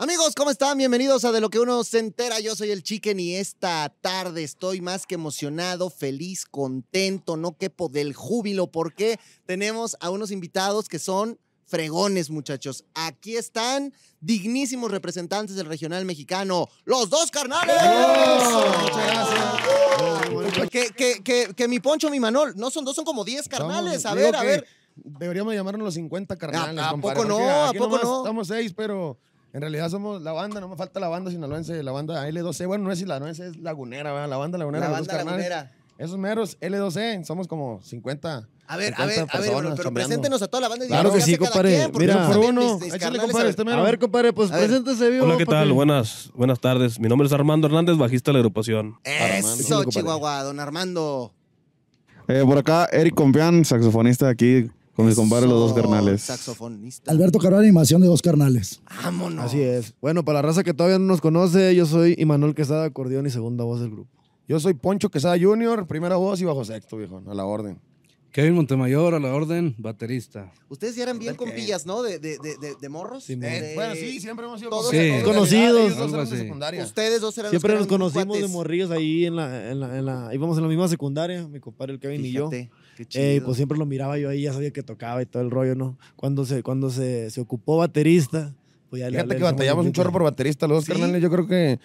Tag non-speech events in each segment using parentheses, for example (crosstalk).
Amigos, ¿cómo están? Bienvenidos a De lo que uno se entera. Yo soy el Chicken y esta tarde estoy más que emocionado, feliz, contento, no quepo del júbilo porque tenemos a unos invitados que son fregones, muchachos. Aquí están dignísimos representantes del regional mexicano, los dos carnales. Muchas gracias. Que, que, que, que mi Poncho, mi Manol, no son dos, son como 10 carnales. A ver, a ver. Deberíamos llamarnos los 50 carnales. ¿A- poco no? ¿A poco no? Estamos seis, pero en realidad somos la banda, no me falta la banda sinaloense, la banda L2C. Bueno, no es sinaloense, es lagunera, ¿verdad? La banda lagunera. La banda carnales. lagunera. Esos meros L2C, somos como 50. A ver, a 50 ver, a ver, pero chambeando. preséntenos a toda la banda. y Claro que sí, compadre. Mira, por uno. Échale, carnales, compadre, este mero. A ver, compadre, pues A preséntese vivo. Hola, ¿qué papi. tal? Buenas, buenas tardes. Mi nombre es Armando Hernández, bajista de la agrupación. Eso. Chihuahua, don Armando. Eh, por acá, Eric Compián, saxofonista aquí con mis compadres, los dos carnales. Saxofonista. Alberto Carvalho, animación de dos carnales. Vámonos. Así es. Bueno, para la raza que todavía no nos conoce, yo soy Imanol Quesada, acordeón y segunda voz del grupo. Yo soy Poncho Quesada Jr., primera voz y bajo sexto, viejo, a la orden. Kevin Montemayor a la orden, baterista. Ustedes ya eran bien compillas, ¿no? De, de, de, de, de morros. Sí, De- bueno, sí, siempre hemos sido Todos Sí. Conocidos. ellos dos secundaria. Ustedes dos eran Siempre los nos conocimos de morrillos ahí en la, en la, en la- íbamos en la misma secundaria, mi compadre el Kevin y yo. Qué Eh, chido. pues siempre lo miraba yo ahí, ya sabía que tocaba y todo el rollo, ¿no? Cuando se, cuando se, se ocupó baterista, pues ya le- Fíjate le que batallamos un chorro por baterista, los dos ¿Sí? carnales. Yo creo que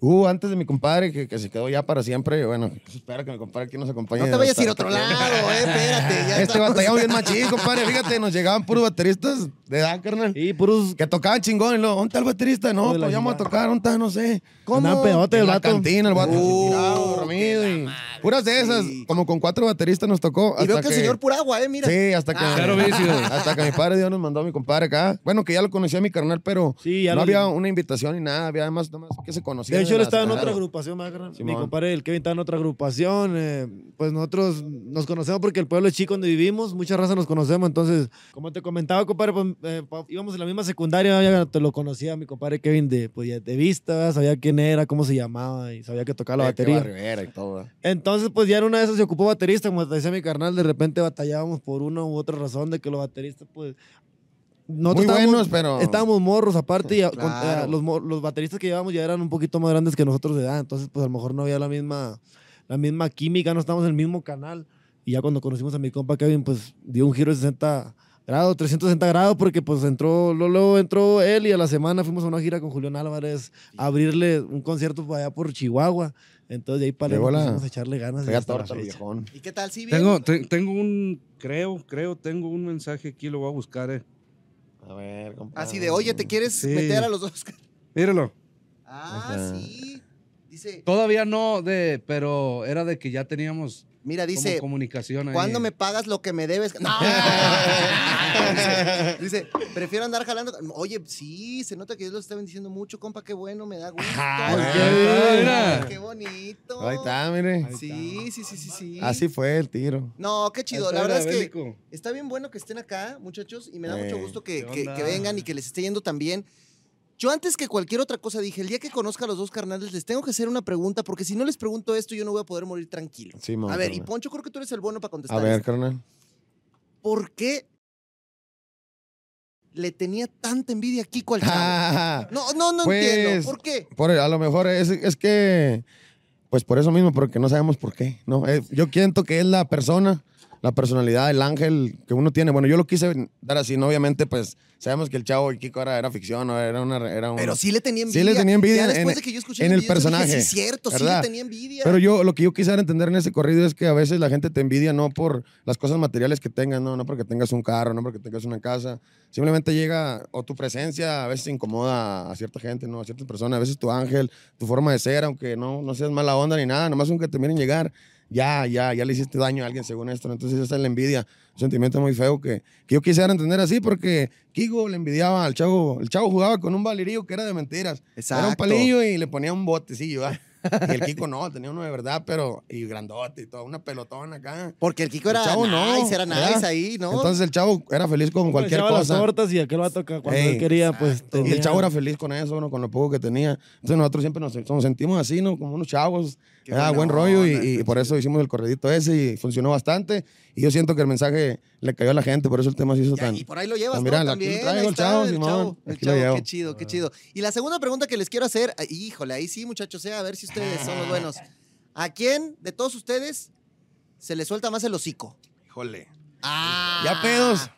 hubo antes de mi compadre que, que se quedó ya para siempre. Bueno, espero que mi compadre aquí nos acompañe. no te vayas a ir a otro lado, eh. Espérate. Ya (laughs) Este estamos- batallamos bien machín, compadre. Fíjate, nos llegaban puros bateristas de edad, carnal. Y puros... Que tocaban chingón. Y luego, ¿dónde está el baterista? No, la pues vamos a tocar, ¿dónde está? No sé. Andaban pedote En el la vato. cantina, el vato Uh, tirado, dormido. la Y puras de esas. sí. Como con cuatro bateristas nos tocó. Y veo que el señor pura agua, eh. Mira. Sí, hasta que, Ah. Hasta que mi padre Dios nos mandó a mi compadre acá. Bueno, que ya lo conocía mi carnal, pero Sí, ya no había una invitación ni nada. Había además nomás que se conocía. De hecho, él estaba en otra agrupación, más grande. Mi compadre, el Kevin, estaba en otra agrupación. eh, pues nosotros nos conocemos porque el pueblo es chico donde vivimos. Mucha raza nos conocemos. Entonces, como te comentaba, compadre, pues eh, íbamos en la misma secundaria. Ya te lo conocía mi compadre Kevin de, pues, de vista. Sabía quién era, cómo se llamaba y sabía que tocaba la Eh, batería. Y todo. ¿verdad? Entonces, pues ya en una de esas se ocupó baterista. Como te decía mi carnal, de repente batallábamos por una u otra razón de que los bateristas, pues. nosotros Muy estábamos- buenos, pero. Estábamos morros aparte y con- eh, los, los bateristas que llevábamos ya eran un poquito más grandes que nosotros de edad, entonces pues a lo mejor no había la misma, la misma química, no estábamos en el mismo canal. Y ya cuando conocimos a mi compa Kevin, pues dio un giro de 60 grados, 360 grados, porque pues entró, luego, entró él y a la semana fuimos a una gira con Julián Álvarez a abrirle un concierto allá por Chihuahua. Entonces de ahí para la- empezamos a echarle ganas. Pega torta viejón. ¿Y qué tal? ¿Sí bien? Tengo, te- tengo un, creo, creo, tengo un mensaje aquí, lo voy a buscar, eh. A ver, compadre. Así de, oye, ¿te quieres Sí. meter a los dos? (laughs) Míralo. Ah, Ajá. sí. Dice, Todavía no, de, pero era de que ya teníamos mira, dice, comunicación ahí. ¿cuándo me pagas lo que me debes? (laughs) No. dice, dice, prefiero andar jalando. Oye, sí, se nota que Dios lo está bendiciendo mucho, compa, qué bueno, me da gusto. Ay, Ay, qué mira. qué bonito. Ahí está, mire. Sí, sí, sí, sí, sí. Así fue el tiro. No, qué chido. La verdad es que está bien bueno que estén acá, muchachos, y me da Eh, mucho gusto que, ¿qué que- vengan y que les esté yendo tan bien. Yo antes que cualquier otra cosa dije, el día que conozca a los dos carnales les tengo que hacer una pregunta, porque si no les pregunto esto yo no voy a poder morir tranquilo. Sí, mon, a ver, y. Poncho, creo que tú eres el bueno para contestar. A ver, esto. carnal. ¿Por qué le tenía tanta envidia a Kiko al chavo? Ah, (laughs) No, no, no Pues, entiendo. ¿Por qué? por, a lo mejor es, es que, pues por eso mismo, porque no sabemos por qué. ¿no? Eh, yo siento que es la persona, la personalidad, el ángel que uno tiene. Bueno, yo lo quise dar así, ¿no? Obviamente, pues sabemos que el chavo y Kiko era, era ficción, ¿no? era una... Era un- Pero sí le tenía envidia. Sí le tenía envidia Ya después en- de que yo escuché en el video, dije, personaje, sí, cierto, sí ¿verdad? le tenía envidia. Pero yo, lo que yo quisiera entender en ese corrido es que a veces la gente te envidia no por las cosas materiales que tengas, no, no porque tengas un carro, no porque tengas una casa. Simplemente llega, o tu presencia a veces incomoda a cierta gente, ¿no? A ciertas personas. A veces tu ángel, tu forma de ser, aunque no, no seas mala onda ni nada, nomás aunque te miren llegar, ya, ya, ya le hiciste daño a alguien según esto. Entonces esa es la envidia, un sentimiento muy feo que, que yo quisiera entender así porque Kigo le envidiaba al chavo, el chavo jugaba con un valerío que era de mentiras. Era un Exacto. palillo y le ponía un botecillo, ¿va? Y el Kiko no, tenía uno de verdad, pero. Y grandote y todo, una pelotona acá. Porque el Kiko era El chavo no, nice, era ¿verdad? nice ahí, ¿no? Entonces el chavo era feliz con cualquier Echaba las cosa. tortas y aquel vato que cuando Ey, él quería, pues. Y tenía- el chavo era feliz con eso, ¿no? con lo poco que tenía. Entonces nosotros siempre nos, nos sentimos así, ¿no? Como unos chavos. Qué buena buen rollo y, onda, y por eso hicimos el corredito ese y funcionó bastante. Y yo siento que el mensaje le cayó a la gente, por eso el tema se hizo Ya, tan... y por ahí lo llevas, Ah, ¿no? mira, aquí También, lo traigo, ahí el está, chavo, el Simón, chavo, el aquí chavo, llevo. qué chido, qué chido. Y la segunda pregunta que les quiero hacer, ah, híjole, ahí sí, muchachos, eh, a ver si ustedes son los buenos. ¿A quién de todos ustedes se le suelta más el hocico? Híjole. Ah. Ya pedos.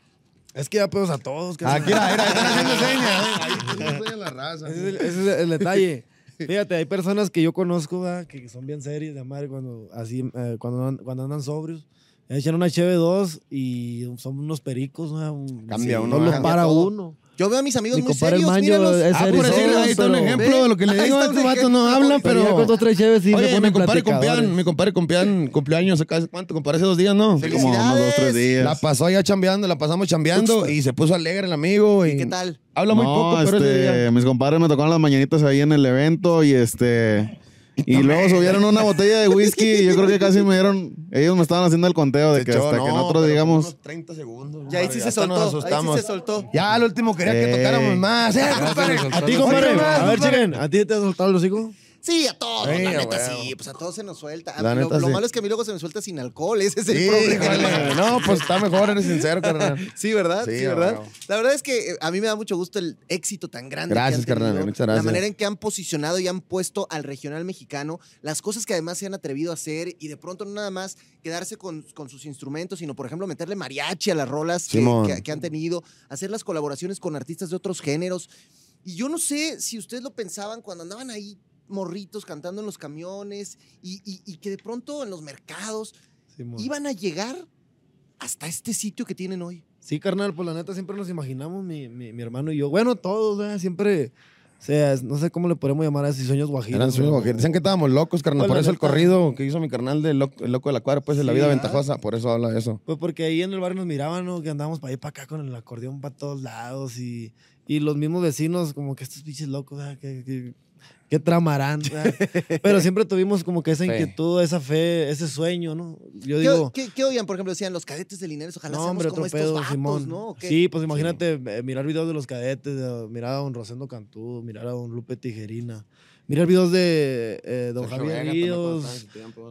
Es que ya pedos a todos. Aquí, mira, mira, están haciendo señas. (laughs) ¿eh? Ahí señas la raza. Ese es el detalle. Fíjate, hay personas que yo conozco ¿verdad? que son bien serias de madre cuando, así, eh, cuando, andan, cuando andan sobrios. Echan una HB2 y son unos pericos. ¿no? Un- Cambia uno, No los cambia para todo. uno. Yo veo a mis amigos Mi muy compadre serios, Maño míralos. es Ah, por serio, decir, ahí está un pero- ejemplo de lo que le (laughs) Ahí digo. está un Estos vatos no ejemplo. hablan, Pero ya pero... con dos, tres cheves sí se Oye, mi ponen compadre. Compián, mi compadre Compián cumplió años acá, ¿hace ¿cuánto? Compadre hace dos días, ¿no? Felicidades. Como unos dos, tres días. La pasó allá chambeando, la pasamos chambeando y se puso alegre el amigo. ¿Y, ¿Qué tal? Habla muy No, poco, pero ese este, día... mis compadres me tocaron las mañanitas ahí en el evento y este... Y luego subieron una botella de whisky y yo creo que casi me dieron... Ellos me estaban haciendo el conteo de que hasta que no, nosotros digamos... unos 30 segundos. Ya ahí sí se soltó, ahí sí se soltó. Ya al último quería que Ey. tocáramos más. ¡Eh, (laughs) compadre! A ti, compadre. A ver, chiquen, ¿a ti te has soltado los hijos? Sí, a todos, Sí, la neta sí, pues a todos se nos suelta. La lo neta, lo sí. malo es que a mí luego se me suelta sin alcohol, ese es el Sí, problema. no, pues está mejor, eres sincero, carnal. (laughs) Sí, ¿verdad? Sí, ¿verdad? La verdad es que eh, a mí me da mucho gusto el éxito tan grande. Gracias, que han carnal, muchas gracias. La manera en que han posicionado y han puesto al regional mexicano, las cosas que además se han atrevido a hacer y de pronto no nada más quedarse con, con sus instrumentos, sino por ejemplo meterle mariachi a las rolas que, que- que han tenido, hacer las colaboraciones con artistas de otros géneros. Y yo no sé si ustedes lo pensaban cuando andaban ahí morritos cantando en los camiones y, y- y que de pronto en los mercados iban a llegar hasta este sitio que tienen hoy. Sí, carnal, pues la neta siempre nos imaginamos, mi, mi, mi hermano y yo. Bueno, todos, ¿verdad? Siempre, o sea, no sé cómo le podemos llamar a esos sueños guajiros. Eran sueños guajiros. Dicen que estábamos locos, carnal. Pues, por eso el corrido que hizo mi carnal de loco, el loco de la cuadra, pues de la vida ¿verdad? ventajosa. Por eso habla de eso. Pues porque ahí en el barrio nos miraban, ¿no? Que andábamos para allá y para acá con el acordeón para todos lados y, y los mismos vecinos como que estos pinches locos, ¿verdad? Que, que, que tramarán. (laughs) Pero siempre tuvimos como que esa inquietud, esa fe, ese sueño, ¿no? Yo ¿Qué, digo... qué- qué oían? Por ejemplo, decían los cadetes de Linares, ojalá No, seamos hombre, como otro estos pedo, vatos, Simón. ¿no? ¿O qué? Sí, pues imagínate eh, mirar videos de los cadetes, de- mirar a don Rosendo Cantú, mirar a don Lupe Tijerina, mirar videos de eh, don Sergio Javier Ríos,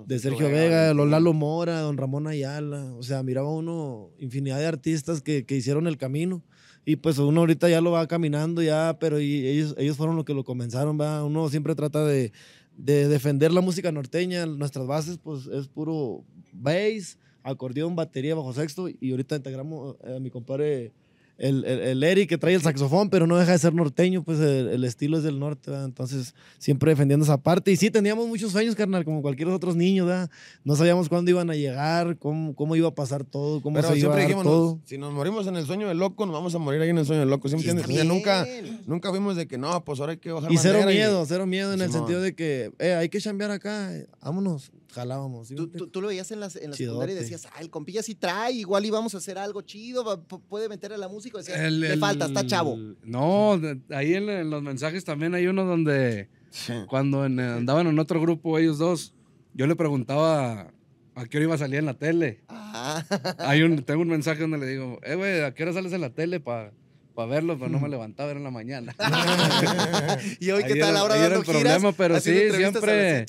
de Sergio Vega, los Lalo Mora, don Ramón Ayala. O sea, miraba uno infinidad de artistas que, que hicieron el camino. Y pues uno ahorita ya lo va caminando ya, pero ellos, ellos fueron los que lo comenzaron, ¿va? Uno siempre trata de, de defender la música norteña. Nuestras bases, pues, es puro bass, acordeón, batería, bajo sexto. Y ahorita integramos eh, a mi compadre, el, el, el Eric, que trae el saxofón, pero no deja de ser norteño, pues el, el estilo es del norte, ¿verdad? Entonces, siempre defendiendo esa parte. Y sí, teníamos muchos sueños, carnal, como cualquier otros niños, ¿verdad? No sabíamos cuándo iban a llegar, cómo, cómo iba a pasar todo, cómo Pero se iba a dar dijimos, todo. no, si nos morimos en el sueño del loco, nos vamos a morir ahí en el sueño del loco. ¿Sí Sí, entiendes? está O sea, nunca, nunca fuimos de que no, pues ahora hay que bajar Y cero miedo, cero miedo en el Simón. sentido de que, eh, hay que chambear acá, eh, vámonos, jalábamos. ¿sí me Tú, entiendes? tú- tú lo veías en la, en la secundaria y decías, ah, el compilla sí trae, igual íbamos a hacer algo chido, va- puede meter a la música. decías, El- le el- falta, está chavo. No, ahí en, en los mensajes también hay uno donde Sí. cuando en- andaban en otro grupo ellos dos, yo le preguntaba a qué hora iba a salir en la tele. Ah, Hay un, tengo un mensaje donde le digo, eh, güey, ¿a qué hora sales en la tele para verlo? Pero no me levantaba, era en la mañana. (laughs) y hoy, ¿qué tal? Ahora dando el giras, problema, pero sí, las siempre-.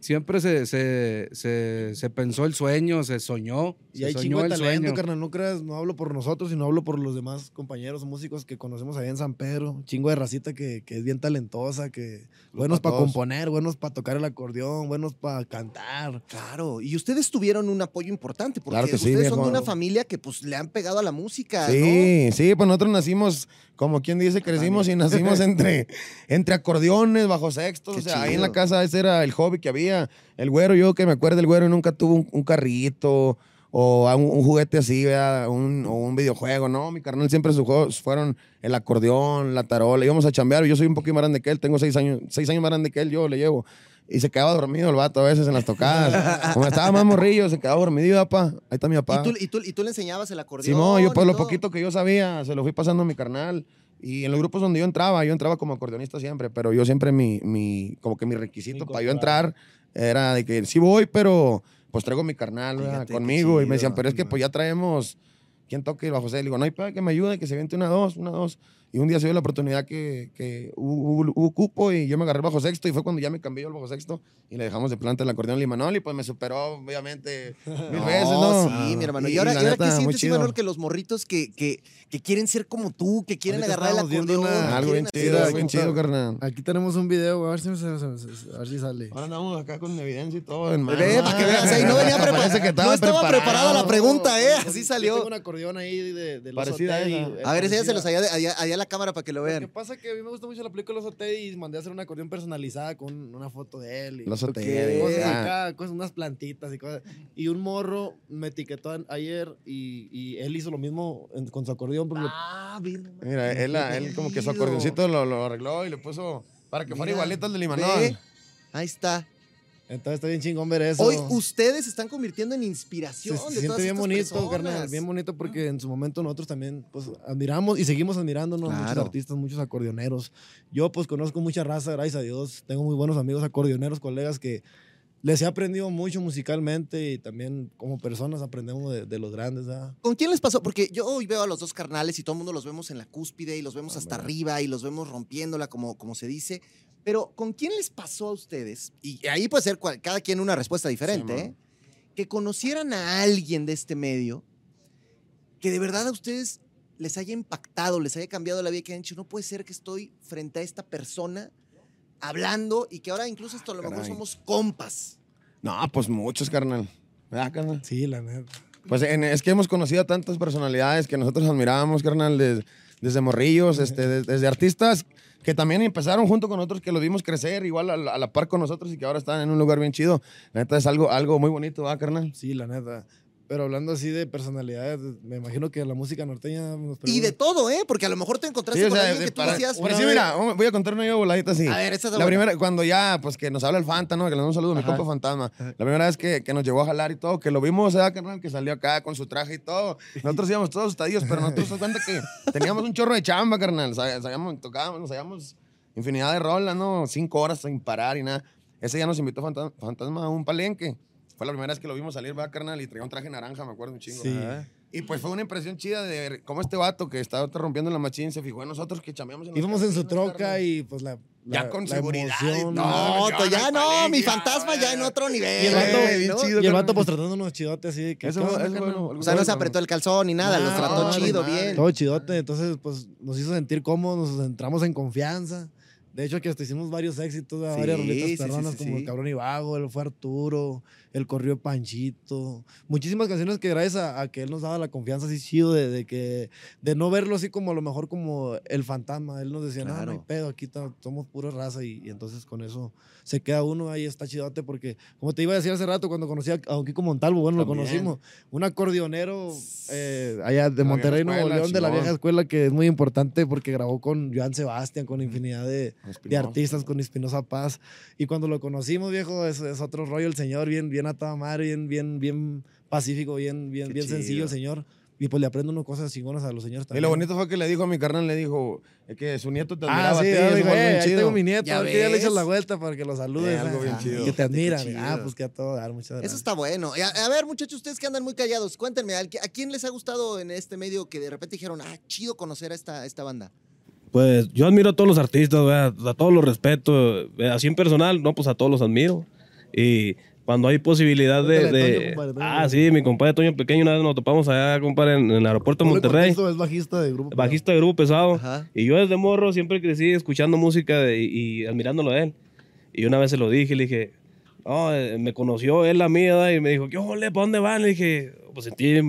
Siempre se, se, se, se pensó el sueño, se soñó. Y se hay soñó chingo de talento, sueño. carnal. No creas, no hablo por nosotros, sino hablo por los demás compañeros músicos que conocemos allá en San Pedro. Chingo de racita que, que es bien talentosa, que buenos pa' para componer, buenos para tocar el acordeón, buenos para cantar. Claro, y ustedes tuvieron un apoyo importante, porque Claro que sí, ustedes son de una familia que pues le han pegado a la música, ¿no? Sí, sí, pues nosotros nacimos, como quien dice, crecimos y nacimos entre, (laughs) entre acordeones, bajo sextos. Qué o sea, ahí en la casa ese era el hobby que había. El güero, yo que me acuerdo, el güero nunca tuvo un, un carrito o un, un juguete así, ¿verdad? Un, o un videojuego. No, mi carnal siempre sus juegos fueron el acordeón, la tarola. Íbamos a chambear. Yo soy un poquito más grande que él, tengo seis años, seis años más grande que él, yo le llevo. Y se quedaba dormido el vato a veces en las tocadas. (laughs) Como estaba más morrillo, se quedaba dormido, papá. Ahí está mi papá. ¿Y tú, y, tú, y tú le enseñabas el acordeón. Simón, yo por lo todo? poquito que yo sabía, se lo fui pasando a mi carnal. Y en los grupos donde yo entraba, yo entraba como acordeonista siempre, pero yo siempre mi, mi como que mi requisito para yo entrar era de que sí voy, pero pues traigo mi carnal conmigo. y me decían, chido. pero es que pues ya traemos, ¿quién toque bajo José? Le digo, no hay pedo que me ayude, que se vente una dos, una dos. Y un día se dio la oportunidad que, que hubo, hubo- hubo cupo y yo me agarré el bajo sexto y fue cuando ya me cambié yo el bajo sexto y le dejamos de planta el acordeón Limanol y pues me superó, obviamente, mil (laughs) veces, ¿no? Sí, mi hermano. Y, Y ahora, y ahora neta, ¿qué sientes. Imanol, que los morritos que, que, que quieren ser como tú, que quieren Ahorita agarrar el acordeón? una- Algo bien chido, aquí bien chido, carnal. Aquí tenemos un video, a ver si, se- se- se- a ver si sale. Ahora andamos acá con evidencia y todo. En mano. Ve, para que veas, ahí no venía (laughs) que no estaba preparado. preparada la pregunta, ¿eh? Así salió. tengo un acordeón ahí de, de los Parecida a esa. A ver, enséñaselos parecida. allá, la cámara para que lo Lo que vean. pasa es que a mí me gusta mucho la película Los Otey y mandé a hacer un acordeón personalizada con una foto de él. Y Los cosas ah. acá, cosas, unas plantitas y cosas. Y un morro me etiquetó ayer y, y él hizo lo mismo en- con su acordeón. lo- Ah, bien. Mira, él, él como que su acordeoncito lo, lo arregló y le puso para que fuera Mira, igualito al de Limanol. Ahí está. Entonces está bien chingón ver eso. Hoy ustedes se están convirtiendo en inspiración se, de se siente todas bien estas bonito, personas. carnal, bien bonito porque en su momento nosotros también pues admiramos y seguimos admirándonos muchos Claro. artistas, muchos acordeoneros. Yo pues conozco mucha raza, gracias a Dios, tengo muy buenos amigos acordeoneros, colegas que les he aprendido mucho musicalmente y también como personas aprendemos de, de los grandes. ¿Con quién les pasó? Porque yo hoy veo a los dos carnales y todo el mundo los vemos en la cúspide y los vemos hasta arriba y los vemos rompiéndola, como, como se dice. Pero ¿con quién les pasó a ustedes? Y ahí puede ser cual- cada quien una respuesta diferente, Sí, ¿eh? Que conocieran a alguien de este medio que de verdad a ustedes les haya impactado, les haya cambiado la vida, que hayan dicho, no puede ser que estoy frente a esta persona hablando y que ahora incluso esto a lo mejor caray. somos compas. No, pues muchos, carnal. ¿Verdad, carnal? Sí, la neta. Pues en- es que hemos conocido a tantas personalidades que nosotros admirábamos, carnal, des- desde morrillos, este, des- desde artistas que también empezaron junto con nosotros, que los vimos crecer igual a la, par con nosotros y que ahora están en un lugar bien chido. La neta es algo, algo muy bonito, ¿verdad, carnal? Sí, la neta. Pero hablando así de personalidades, me imagino que la música norteña nos Y de todo, ¿eh? Porque a lo mejor te encontraste Sí, o con sea, alguien que tú para- decías... "Una sí, vez". mira, voy a contar una yo voladita así. A ver, esta es La primera, cuando ya, pues que nos habla el Fanta, ¿no? Que le damos un saludo a mi compa Fantasma. La primera vez que, que nos llevó a jalar y todo, que lo vimos, ¿verdad, carnal? Que salió acá con su traje y todo. Nosotros íbamos todos estadios, pero nosotros nos cuenta que (laughs) teníamos un chorro de chamba, carnal. Sab- Sabíamos, tocábamos, nos sabíamos infinidad de rolas, ¿no? Cinco horas sin parar y nada. Ese día nos invitó Fanta- Fantasma a un palenque. Fue la primera vez que lo vimos salir, ¿verdad, carnal? Y traía un traje naranja, me acuerdo un chingo. Sí. Y pues fue una impresión chida de cómo este vato que estaba rompiendo la machín se fijó en nosotros que chameamos en Íbamos en su troca y pues la. Ya la- con la seguridad emoción. No, en ya no, mi ya, fantasma ya en otro nivel. Y el vato, güey, bien ¿no? chido. y el vato pues tratándonos chidote así de que. Eso ¿qué fue- onda, eso carnal? lo- O sea, no se apretó el calzón ni nada, los No, trató no, chido, bien. Todo chidote, entonces pues nos hizo sentir cómodos, nos entramos en confianza. De hecho, que hasta hicimos varios éxitos, Sí, varias rolitas sí, perronas sí, como. El Cabrón y Vago, El Fue Arturo, El Corrió Panchito. Muchísimas canciones que gracias a, a que él nos daba la confianza así chido de, de que de no verlo así como a lo mejor como el fantasma. Él nos decía, no, no hay Claro. pedo, aquí somos pura raza y, y entonces con eso se queda uno ahí, está chidote porque como te iba a decir hace rato cuando conocí a Don Kiko Montalvo, bueno, lo También. conocimos, un acordeonero eh, allá de La Monterrey, Nuevo León, de la vieja escuela que es muy importante porque grabó con Joan Sebastián, con infinidad de, de artistas, con Espinosa Paz. Y cuando lo conocimos, viejo, es, es otro rollo el señor, bien, bien a toda madre, bien, bien, bien pacífico, bien, bien, Qué bien sencillo el señor. Y pues le aprendo unas cosas chingonas a los señores Y también. lo bonito fue que le dijo a mi carnal, le dijo eh, que su nieto te Ah, admiraba sí, a ti. ah, fue "Eh, bien ahí tengo mi nieto, Ya a ver que ya le ves. echas la vuelta para que lo saludes. Eh, algo bien Ah, chido. Que te admiran. Ah, pues que a todo dar, muchas gracias. Eso está bueno. Y A, a ver, muchachos, ustedes que andan muy callados, cuéntenme, ¿a qui- ¿a quién les ha gustado en este medio que de repente dijeron, ah, chido conocer a esta, esta banda? Pues yo admiro a todos los artistas, ¿verdad? a todos los respeto. ¿verdad? Así en personal, no, pues a todos los admiro. Y cuando hay posibilidad de. De- Toño, compadre, Toño. ah, sí, mi compadre Toño Pequeño, una vez nos topamos allá, compadre, en, en el aeropuerto de Monterrey. Es bajista de grupo. Bajista de grupo pesado. Ajá. Y yo desde morro siempre crecí escuchando música de- y, y admirándolo a él. Y una vez se lo dije, le dije, no, eh, me conoció él la mía, ¿verdad? y me dijo, ¿qué ole, ¿para dónde van? Le dije, pues sentí...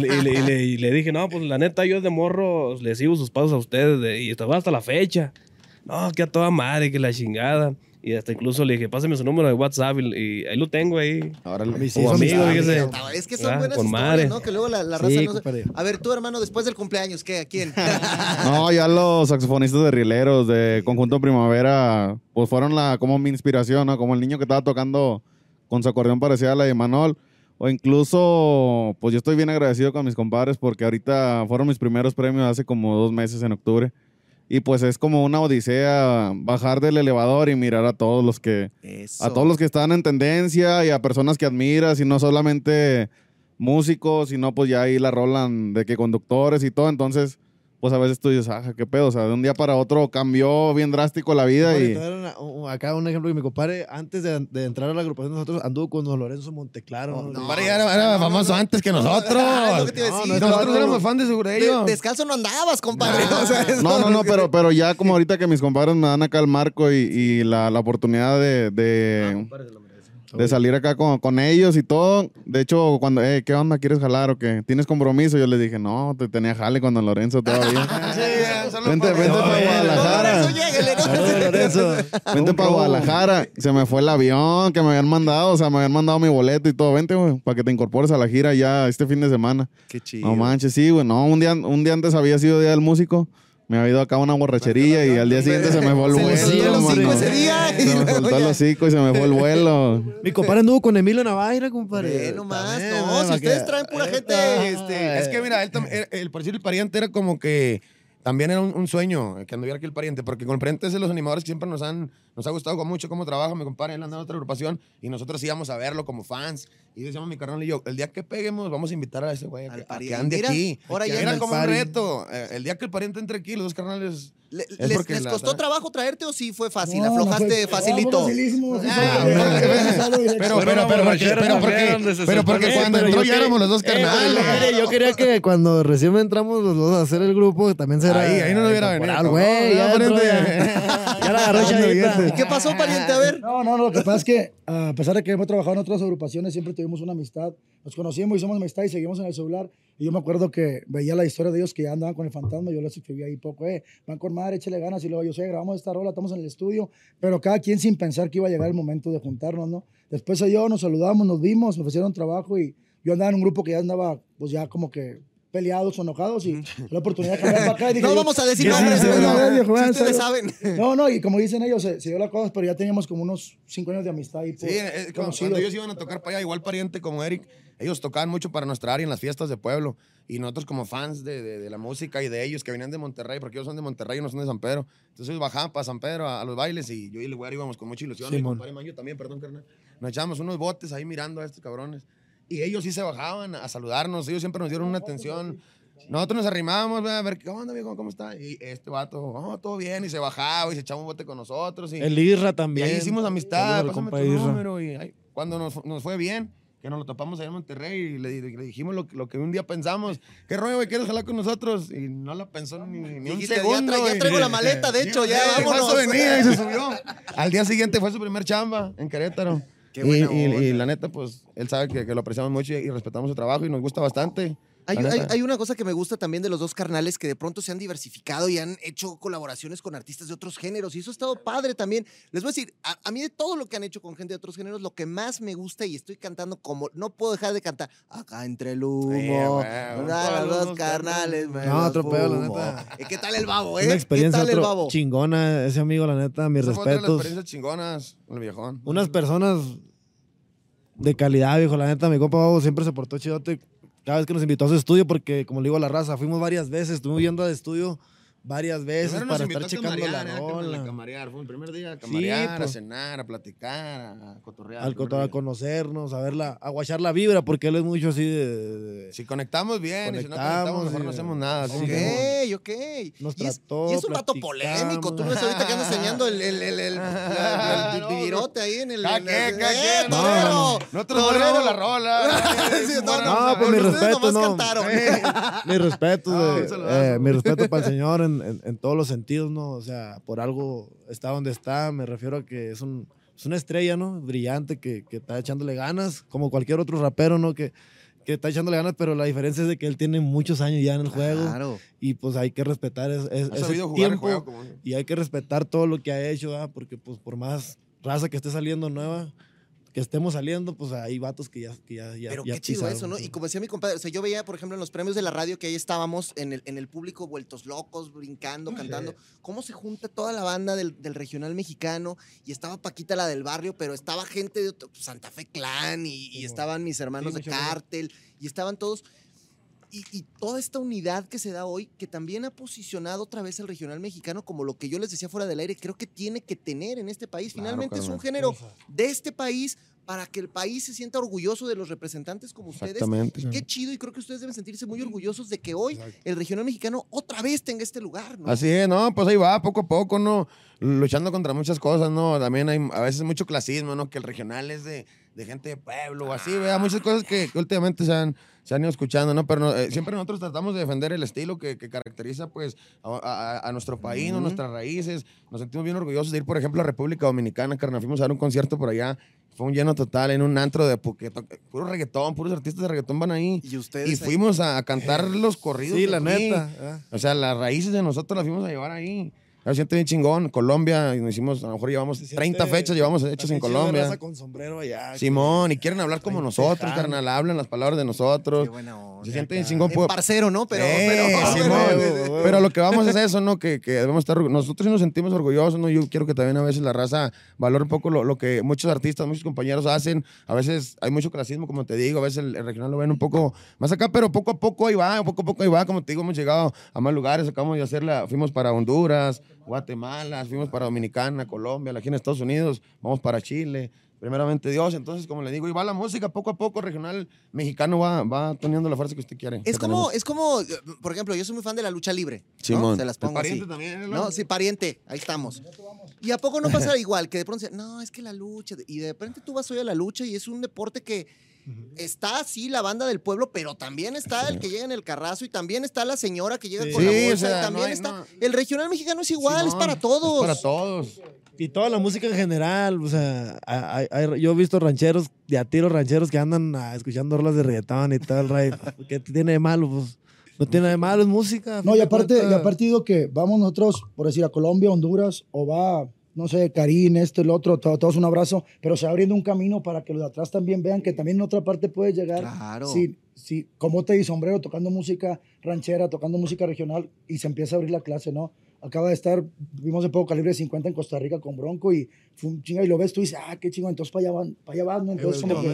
Y, le- dije, no, pues la neta, yo de morro le sigo sus pasos a ustedes de- y estaba hasta la fecha. No, que a toda madre, que la chingada. Y hasta incluso le dije, pásame su número de WhatsApp y, y ahí lo tengo ahí. Ahora Mis Como hijos, amigo, fíjese. Es que son Ah, buenas con historias, madre. ¿no? Que luego la, la Sí, raza no... A ver, tú, hermano, después del cumpleaños, ¿qué? ¿A quién? (laughs) No, ya los saxofonistas de rileros de Conjunto Primavera, pues fueron la, como mi inspiración, ¿no? Como el niño que estaba tocando con su acordeón parecida a la de Manol. O incluso, pues yo estoy bien agradecido con mis compadres porque ahorita fueron mis primeros premios hace como dos meses en octubre. Y pues es como una odisea bajar del elevador y mirar a todos los que, Eso. a todos los que están en tendencia y a personas que admiras y no solamente músicos, sino pues ya ahí la rolan de que conductores y todo. Entonces, pues a veces tú dices, ah, qué pedo. O sea, de un día para otro cambió bien drástico la vida y... una- un- acá un ejemplo que mi compadre, antes de, de entrar a la agrupación de nosotros, anduvo con don Lorenzo Monteclaro. No, Compadre, ya era, era famoso antes que nosotros. Ah, que No, no, nosotros no, no. éramos fan de De- Segurello. descalzo no andabas, compadre. (laughs) o sea, eso- No, no, no, pero, pero ya como ahorita que mis compadres me dan acá el marco y, y la, la oportunidad de, de, de salir acá con, con ellos y todo. De hecho, cuando, eh, ¿qué onda? ¿Quieres jalar o qué? ¿Tienes compromiso? Yo les dije, no, te tenía jale con don Lorenzo todavía. (laughs) Sí, ya, solo Vente, vente No, para Guadalajara. Vente para Guadalajara. Se me fue el avión que me habían mandado. O sea, me habían mandado mi boleto y todo. Vente, güey, para que te incorpores a la gira ya este fin de semana. Qué chido. No manches, sí, güey. No, un día, un día antes había sido Día del Músico. Me había ido acá una borrachería y al día siguiente se me fue el Se vuelo. soltó el hocico mano. ese día y Se me soltó el ya. hocico y se me fue el vuelo. (laughs) Mi compadre anduvo con Emilio Navaira, compadre. Nomás, También, no, si ustedes traen pura gente, este, Es que mira, él tam- el, el, el pariente era como que también era un, un sueño eh, que anduviera aquí el pariente, porque con el pariente es de los animadores que siempre nos han nos ha gustado mucho cómo trabaja mi compadre, él anda en otra agrupación y nosotros íbamos a verlo como fans y decíamos mi carnal y yo, el día que peguemos vamos a invitar a ese güey a, que- a que ande Mira, aquí. ahora ya era como un reto. Eh, El día que el pariente entre aquí, los dos carnales Le- Es ¿Les, porque les costó la- trabajo traerte o sí fue fácil? No, no ¿Aflojaste fue- facilito? no, Ah, sí, pero- Pero, pero, porque, pero, porque, pero porque cuando entró ya que- éramos los dos Eh, carnales. quería- Yo quería que cuando recién entramos los dos a hacer el grupo, también será. Ahí, ahí no nos hubiera venido. Al güey, (laughs) ya, la agarró ¿Y chavita. qué pasó, pariente? A ver. No, no, no, lo que pasa es que a pesar de que hemos trabajado en otras agrupaciones, siempre tuvimos una amistad. Nos conocimos, hicimos amistad y seguimos en el celular. Y yo me acuerdo que veía la historia de ellos que ya andaban con el fantasma. Yo les escribí ahí poco, eh, van con madre, échale ganas. Y luego yo sé, grabamos esta rola, estamos en el estudio. Pero cada quien sin pensar que iba a llegar el momento de juntarnos, ¿no? Después yo nos saludamos, nos vimos, me ofrecieron trabajo y yo andaba en un grupo que ya andaba, pues ya como que peleados o enojados y (laughs) la oportunidad de cambiar para acá. Y dije No yo, vamos a decir Sí, nombres, sí, sí, sí, si sí, ustedes sí. saben. (laughs) No, no, y como dicen ellos, se, se dio la cosa, pero ya teníamos como unos cinco años de amistad. Y Sí, pues, es como conocidos. cuando ellos iban a tocar para allá, igual pariente como Eric, ellos tocaban mucho para nuestra área en las fiestas de pueblo. Y nosotros como fans de, de- de la música y de ellos que venían de Monterrey, porque ellos son de Monterrey y no son de San Pedro. Entonces ellos bajaban para San Pedro a, a los bailes y yo y el güey íbamos con mucha ilusión. y mi Simón. compadre Mayo también, perdón, carnal. Nos echábamos unos botes ahí mirando a estos cabrones. Y ellos sí se bajaban a saludarnos, ellos siempre nos dieron una atención. Nosotros nos arrimábamos, "Ve, a ver, ¿qué onda, viejo? ¿Cómo está? Y este vato, oh, todo bien, y se bajaba y se echaba un bote con nosotros. Y, El Isra y también. ahí hicimos amistad, pásame tu número. Y ay, cuando nos, nos fue bien, que nos lo topamos allá en Monterrey y le, le dijimos lo, lo que un día pensamos. ¿Qué rollo, güey? ¿Quieres jalar con nosotros? Y no la pensó ni, ni un Dijiste, ya, segundo. tra- ya traigo la maleta, de (laughs) hecho, ya Sí, vámonos. venía y se subió. (laughs) Al día siguiente fue su primer chamba en Querétaro. Qué y, buena y- onda. y la neta, pues, él sabe que, que lo apreciamos mucho y, y respetamos su trabajo y nos gusta bastante. Hay, una cosa que me gusta también de los dos carnales que de pronto se han diversificado y han hecho colaboraciones con artistas de otros géneros y eso ha estado padre también. Les voy a decir, a, a mí de todo lo que han hecho con gente de otros géneros, lo que más me gusta y estoy cantando como, no puedo dejar de cantar, acá entre el humo, los dos carnales. me No, los otro pedo, la neta. ¿Qué tal el babo, eh? Una experiencia ¿Qué tal el babo? chingona, ese amigo, la neta, mis respetos. experiencias chingonas, el viejón. Unas personas de calidad, viejo. La neta, mi compa Babo siempre se portó chidote cada vez que nos invitó a su estudio, porque, como le digo a la raza, fuimos varias veces, estuvimos yendo al estudio varias veces para estar a checando la camarear, ¿eh? A rola. camarear. Fue el primer día a camarear, a pues. cenar, a platicar, a cotorrear. Al el primer coto- a conocernos, a verla, a guachar la vibra, porque él es mucho así de. de- de- Si conectamos bien, y si no Conectamos, conectamos, mejor sí. no hacemos nada. Ok. que- Ok. Nos y, es, trató, y es un rato polémico. Tú no ves ahorita que anda enseñando el, el, el, el, (laughs) vivirote ahí en el. El- cada ¡Eh, quien. torero! No, Nosotros ponemos la rola. Sí, no, No, no, (laughs) pues mi respeto, no. (laughs) mi respeto, saludazo. eh, mi respeto para el señor en, en- en todos los sentidos, ¿no? O sea, por algo está donde está, me refiero a que es, un, es una estrella, ¿no? Brillante, que, que está echándole ganas, como cualquier otro rapero, ¿no? Que, que está echándole ganas, pero la diferencia es de que él tiene muchos años ya en el juego Claro. y pues hay que respetar es- es- ese jugar tiempo juego. Como... y hay que respetar todo lo que ha hecho, ¿verdad? porque pues por más raza que esté saliendo nueva, que estemos saliendo, pues hay vatos que ya, que ya, ya Pero ya qué chido pisaron, eso, ¿no? sí. Y como decía mi compadre, o sea, yo veía, por ejemplo, en los premios de la radio que ahí estábamos en el, en el público vueltos locos, brincando, cantando, cómo se junta toda la banda del, del regional mexicano y estaba Paquita la del barrio, pero estaba gente de otro- Santa Fe Clan y, y estaban mis hermanos de. Cártel y estaban todos. Y, y toda esta unidad que se da hoy, que también ha posicionado otra vez al regional mexicano como lo que yo les decía fuera del aire, creo que tiene que tener en este país. Claro, Finalmente es un género de este país para que el país se sienta orgulloso de los representantes como ustedes. Exactamente. Y qué chido, y creo que ustedes deben sentirse muy orgullosos de que hoy el regional mexicano otra vez tenga este lugar, ¿no? Así es, no, pues ahí va, poco a poco, ¿no? Luchando contra muchas cosas, ¿no? También hay a veces mucho clasismo, ¿no? Que el regional es de, de gente de pueblo o así, vea, muchas cosas que, que últimamente se han, se han ido escuchando, ¿no? Pero no, eh, siempre nosotros tratamos de defender el estilo que, que caracteriza, pues, a, a- a nuestro país, ¿no? Nuestras raíces. Nos sentimos bien orgullosos de ir, por ejemplo, a República Dominicana, carnal. Fuimos a dar un concierto por allá. Fue un lleno total en un antro de puro reggaetón, puros artistas de reggaetón van ahí. Y ustedes. Y ahí- fuimos a, a cantar los corridos. Sí, la aquí. neta. ah. O sea, las raíces de nosotros las fuimos a llevar ahí. Se siente bien chingón. Colombia, y nos hicimos, a lo mejor llevamos Se 30 siente fechas, llevamos hechos en Colombia. con sombrero allá. Simón, y quieren hablar como nosotros, carnal. Hablan las palabras de nosotros. Qué buena onda. Se siente bien chingón. Parcero, ¿no? Pero. eh, pero- Simón. pero- Pero lo que vamos es eso, ¿no? Que, que debemos estar. Nosotros sí nos sentimos orgullosos, ¿no? Yo quiero que también a veces la raza valore un poco lo, lo que muchos artistas, muchos compañeros hacen. A veces hay mucho clasismo, como te digo. A veces el, el regional lo ven un poco más acá, pero poco a poco ahí va, poco a poco ahí va. Como te digo, hemos llegado a más lugares. Acabamos de hacerla. Fuimos para Honduras, Guatemala, fuimos para Dominicana, Colombia, aquí en Estados Unidos. Vamos para Chile. Primeramente Dios, entonces como le digo, y va la música poco a poco, regional mexicano va, va teniendo la fuerza que usted quiere. Es como, tenemos. es como, eh, por ejemplo, yo soy muy fan de la lucha libre. ¿no? Simón. Se las El pongo así. pariente también, ¿no? No, sí, pariente, ahí estamos. ¿Y a poco no pasa (laughs) igual? Que de pronto, no, es que la lucha, y de repente tú vas hoy a la lucha y es un deporte que está así la banda del pueblo, pero también está el que llega en el carrazo y también está la señora que llega Sí. con la Sí, o bolsa sea, y también no hay- está... no. El regional mexicano es igual, es para todos. Es para todos. Y toda la música en general, o sea, hay- hay- yo he visto rancheros, de a tiro rancheros que andan ah, escuchando rolas de reggaetón y todo el rey. (laughs) ¿Qué tiene de malo? Pues no tiene de malo, es música. No, y aparte, y aparte digo que vamos nosotros, por decir, a Colombia, Honduras, o va, no sé, Karim, esto, el otro, to- todos un abrazo, pero se va abriendo un camino para que los de atrás también vean que también en otra parte puedes llegar. Claro. Sí, sí, como te di sombrero, tocando música ranchera, tocando música regional, y se empieza a abrir la clase, ¿no? Acaba de estar, vimos de poco calibre 50 en Costa Rica con Bronco y fue un chinga, y lo ves tú y dices, ah, qué chingo, entonces para allá van, para allá van, ¿no? Eh, Entonces, como que,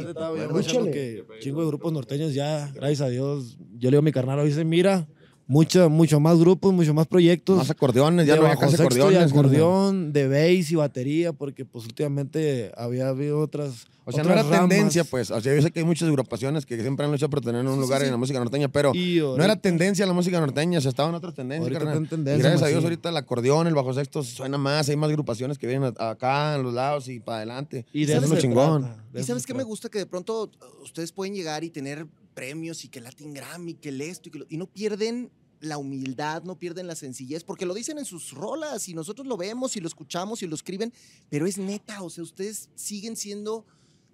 que chingo de grupos norteños ya, gracias a Dios. Yo le digo a mi carnal, dice, mira, mucho, mucho más grupos, mucho más proyectos. Más acordeones, ya de no había casi acordeones. acordeón, de bass y batería, porque pues últimamente había habido otras. O sea, no era tendencia, pues. O sea, yo sé que hay muchas agrupaciones que siempre han luchado por tener un lugar en la música norteña, pero no era tendencia la música norteña, o sea, estaban otras tendencias, Y gracias a Dios, ahorita el acordeón, el bajo sexto suena más, hay más agrupaciones que vienen a- acá, en los lados y para adelante. Y de eso eso es lo se chingón. trata, de Y sabes se qué me gusta que de pronto ustedes pueden llegar y tener premios y que Latin Grammy, que el esto y que lo- y no pierden la humildad, no pierden la sencillez, porque lo dicen en sus rolas y nosotros lo vemos y lo escuchamos y lo escriben, pero es neta, o sea, ustedes siguen siendo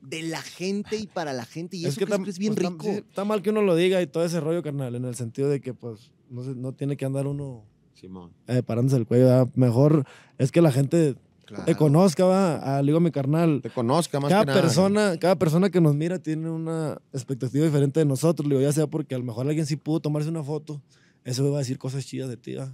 de la gente y para la gente y eso creo tam- que es bien pues, rico. Está mal que uno lo diga y todo ese rollo, carnal, en el sentido de que, pues, no, se- no tiene que andar uno Simón. eh, parándose el cuello. ¿verdad? Mejor es que la gente Claro. te conozca, va. Ah, le digo a mi carnal. Te conozca más Cada que nada. persona, cada persona que nos mira tiene una expectativa diferente de nosotros. Le digo, ya sea porque a lo mejor alguien sí pudo tomarse una foto, eso va a decir cosas chidas de ti. ¿va?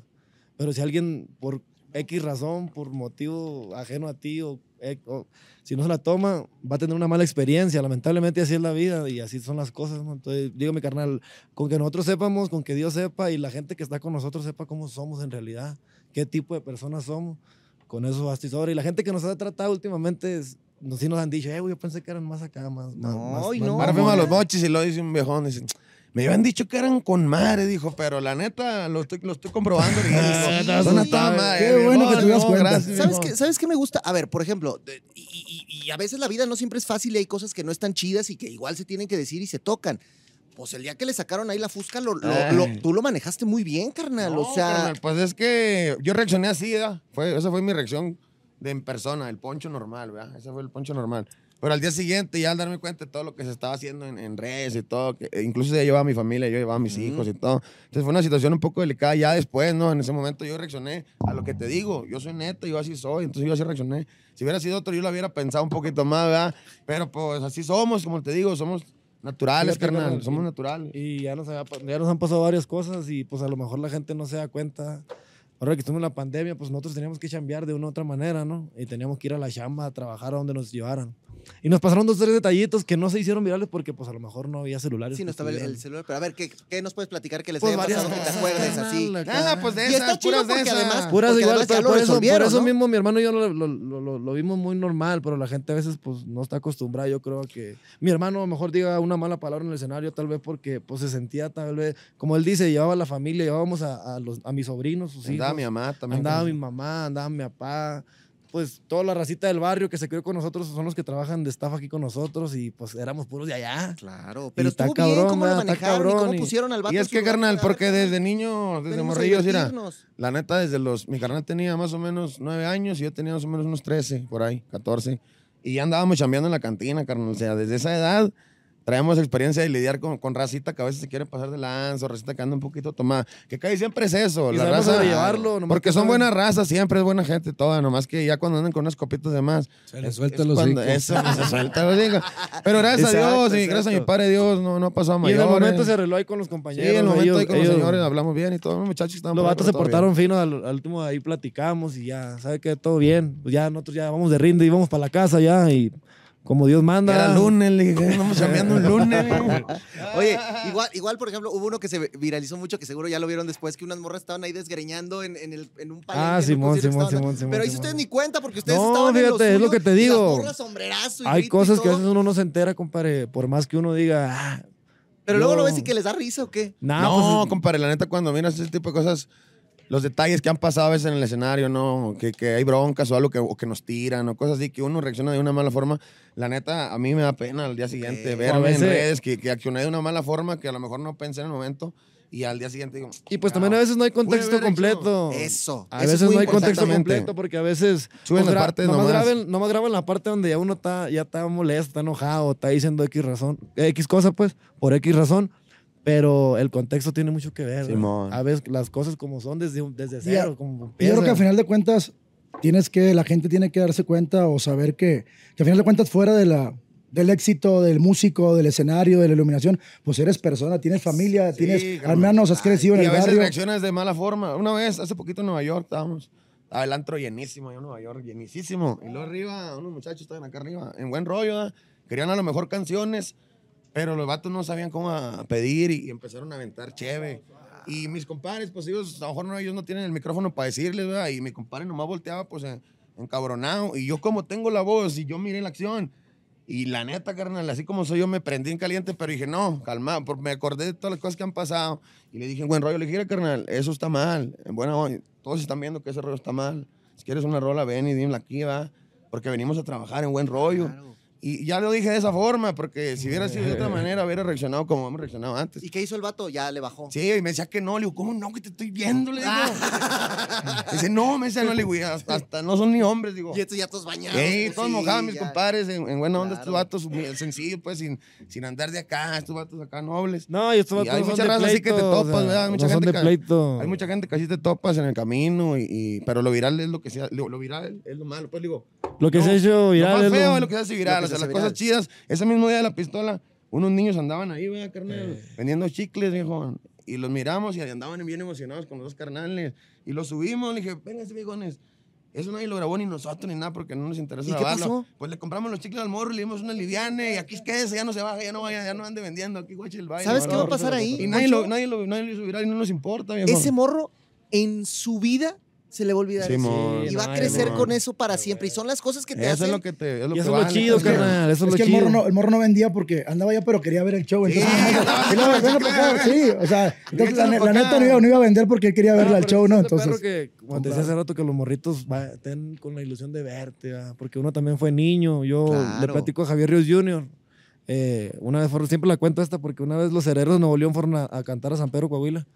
Pero si alguien por X razón, por motivo ajeno a ti, o, o si no se la toma, va a tener una mala experiencia. Lamentablemente así es la vida y así son las cosas. ¿no? Entonces, digo, mi carnal, con que nosotros sepamos, con que Dios sepa y la gente que está con nosotros sepa cómo somos en realidad, qué tipo de personas somos, con eso basta y. Y la gente que nos ha tratado últimamente, es- nos, sí nos han dicho, eh, güey, yo pensé que eran más acá, más. más- No, más- y más- no. Ahora más fuimos a los modernos". mochis y lo dice un viejón, dice, me habían dicho que eran con madre, dijo, pero la neta lo estoy, lo estoy comprobando. ahorita". (laughs) Ah, Dijo, no, "Son a sí. toda madre". Qué bueno que te das no, cuenta. gracias, ¿Sabes qué, ¿Sabes qué me gusta? A ver, por ejemplo, y, y- y a veces la vida no siempre es fácil y hay cosas que no están chidas y que igual se tienen que decir y se tocan. Pues el día que le sacaron ahí la fusca, lo, lo- lo- tú lo manejaste muy bien, carnal. No, o sea, carnal, pues es que yo reaccioné así, ¿verdad? Fue, esa fue mi reacción de en persona, el poncho normal, ¿verdad? Ese fue el poncho normal. Pero al día siguiente, ya al darme cuenta de todo lo que se estaba haciendo en, en redes y todo, que, e incluso ya llevaba a mi familia, yo llevaba a mis hijos y todo. Entonces fue una situación un poco delicada. Ya después, ¿no? En ese momento yo reaccioné a lo que te digo. Yo soy neta, yo así soy, entonces yo así reaccioné. Si hubiera sido otro, yo lo hubiera pensado un poquito más, ¿verdad? Pero pues así somos, como te digo, somos naturales, Fíjate, carnal. Somos y- naturales. Y ya nos, había ya nos han pasado varias cosas y pues a lo mejor la gente no se da cuenta. Ahora que estamos en la pandemia, pues nosotros teníamos que chambear de una u otra manera, ¿no? Y teníamos que ir a la chamba a trabajar a donde nos llevaran. Y nos pasaron dos, tres detallitos que no se hicieron virales porque pues a lo mejor no había celulares. Sí, no estaba el, el celular. Pero a ver, ¿qué, qué nos puedes platicar que les Pues haya pasado que te acuerdes así? Ah, pues de Y esas, está chido puras de porque esas. además- Puras Porque igual, además pero por, eso, por eso ¿no? mismo mi hermano y yo lo, lo- lo- lo- lo vimos muy normal, pero la gente a veces pues no está acostumbrada. Yo creo que mi hermano a lo mejor diga una mala palabra en el escenario, tal vez porque pues se sentía tal vez, como él dice, llevaba a la familia, llevábamos a, a, los, a mis sobrinos, sus Andaba hijos. mi mamá también. Andaba mi mamá, andaba mi papá. Pues toda la racita del barrio que se crió con nosotros son los que trabajan de staff aquí con nosotros y pues éramos puros de allá. Claro, pero está estuvo bien cabrón, cómo lo manejaron y cómo pusieron al vato Y es que, carnal, porque desde niño, desde morrillos, mira, la neta, desde los. Mi carnal tenía más o menos nueve años y yo tenía más o menos unos 13, por ahí, 14. Y ya andábamos chambeando en la cantina, carnal. O sea, desde esa edad traemos experiencia de lidiar con, con racita que a veces se quiere pasar de lanza, o racita que anda un poquito tomada. Que casi siempre es eso, Y la raza. sobrellevarlo, nomás Porque que son buenas razas, siempre es buena gente toda, nomás que ya cuando andan con unas copitas de más. Se le es- suelta es los cuando-. Eso, se suelta los hocico. Pero gracias a Exacto, Dios y gracias a mi padre Dios, no, no ha pasado a Y en mayores. el momento se arregló ahí con los Sí, compañeros. en el momento ellos- ahí con los ellos- señores hablamos bien y todos los muchachos estaban Los vatos se portaron finos, al, al último ahí platicamos y ya, ¿sabe qué? Todo bien. Pues ya nosotros ya vamos de rinde y vamos para la casa ya y como Dios manda. Era lunes, le dije, estamos chambeando un lunes. mijo". (laughs) Oye, igual, igual, por ejemplo, hubo uno que se viralizó mucho, que seguro ya lo vieron después, que unas morras estaban ahí desgreñando en, en, el, en un palenque. Ah, en Simón, Simón, Simón, Simón, Pero ahí ustedes ni cuenta, porque ustedes No, estaban en lo fíjate, es lo que te y las digo. morras, sombrerazo y Hay grito y cosas que a veces uno no se entera, compadre, por más que uno diga, ah, Pero luego yo- lo ves y que les da risa o qué. nah, no, pues, compadre, la neta, cuando miras ese tipo de cosas, los detalles que han pasado a veces en el escenario, ¿no? Que, que hay broncas o algo que, o que nos tiran o cosas así, que uno reacciona de una mala forma. La neta, a mí me da pena al día siguiente Ok. verme veces- en redes que, que accioné de una mala forma que a lo mejor no pensé en el momento y al día siguiente digo. y pues también a veces no hay contexto hecho completo. Eso. A eso es veces muy no hay contexto completo porque a veces Suben las partes nomás. graben, nomás graban la parte donde ya uno está, ya está molesto, está enojado, está diciendo X razón, X cosa pues, por X razón, pero el contexto tiene mucho que ver. Simón. A veces las cosas como son desde, desde Y cero. como Y yo creo que al final de cuentas, tienes que, la gente tiene que darse cuenta o saber que, que al final de cuentas, fuera de la, del éxito del músico, del escenario, de la iluminación, pues eres persona, tienes familia, Sí, tienes carnal. hermanos, has crecido en y el a veces barrio. reaccionas de mala forma. Una vez, hace poquito en Nueva York, estábamos. Estaba el antro llenísimo, allá en Nueva York, llenísimo. Y luego arriba, unos muchachos estaban acá arriba, en buen rollo, ¿verdad? querían a lo mejor canciones, pero los vatos no sabían cómo pedir y, empezaron a aventar cheve. Y mis compadres, pues ellos, a lo mejor no, ellos no tienen el micrófono para decirles, ¿verdad? Y mi compadre nomás volteaba, pues, en- encabronado. Y yo como tengo la voz y yo miré la acción. Y la neta, carnal, así como soy yo, me prendí en caliente, pero dije, no, calma, porque me acordé de todas las cosas que han pasado. Y le dije, en buen rollo, le dije, "Mira, carnal, eso está mal. En buena onda, todos están viendo que ese rollo está mal. Si quieres una rola, ven y dime aquí, va. Porque venimos a trabajar en buen rollo. Claro. Y ya lo dije de esa forma, porque si hubiera sido de otra (laughs) manera, hubiera reaccionado como hemos reaccionado antes. ¿Y qué hizo el vato? Ya le bajó. Sí, y me decía que no, le digo, ¿cómo no? Que te estoy viendo, le digo. (laughs) Dice, no, me decía, no, le digo, "y hasta, hasta no son ni hombres, digo. Y estos ya todos bañados. Pues, todos sí, mojados, mis ya. compadres, en, en buena onda, Claro. estos vatos sencillos, pues, sin, sin andar de acá, estos vatos acá nobles. No, y estos Y vatos hay son mucha de raza así que te topas, o sea, ¿verdad? Hay mucha no son gente que-. Hay mucha gente que así te topas en el camino, y, y- pero lo viral es lo que sea, lo, lo viral es lo malo, pues digo. Lo que no, se ha hecho Lo viral más es feo lo- es lo que se hace viral, lo sea, las cosas chidas. Ese mismo día de la pistola, unos niños andaban ahí, ¿verdad, carnal? Vendiendo chicles, viejo. Y los miramos y andaban bien emocionados con los dos carnales. Y los subimos, le dije, vénganse, viejones. Eso nadie lo grabó ni nosotros ni nada porque no nos interesa ¿Y qué grabarlo. pasó? Pues le compramos los chicles al morro le dimos una liviane y aquí quédese, ya no se baja, ya no vaya, ya no ande vendiendo, aquí guache el baile. ¿Sabes qué va a pasar ahí? Y nadie lo, nadie, lo, nadie lo viral y no nos importa, viejo. Ese morro en su vida se le va a olvidar eso. Simón. Y va a crecer con eso para siempre. Y son las cosas que te Eso hacen. es lo que te. Es lo Y que eso es lo vale, chido, carnal. carnal. Eso es, lo que el chido. morro, no, el morro no vendía porque andaba allá, pero quería ver el show. Entonces, Sí, venga, para acá, sí, o sea, entonces la, neta no iba, no iba a vender porque él quería verle No, al show, ¿no? Entonces, que, como te decía hace rato, que los morritos va- estén con la ilusión de verte, ¿verdad? porque uno también fue niño. Yo le Claro. platico a Javier Ríos Jr. eh, una vez fueron, siempre la cuento esta porque una vez los herreros de Nuevo León fueron a, a cantar a San Pedro Coahuila.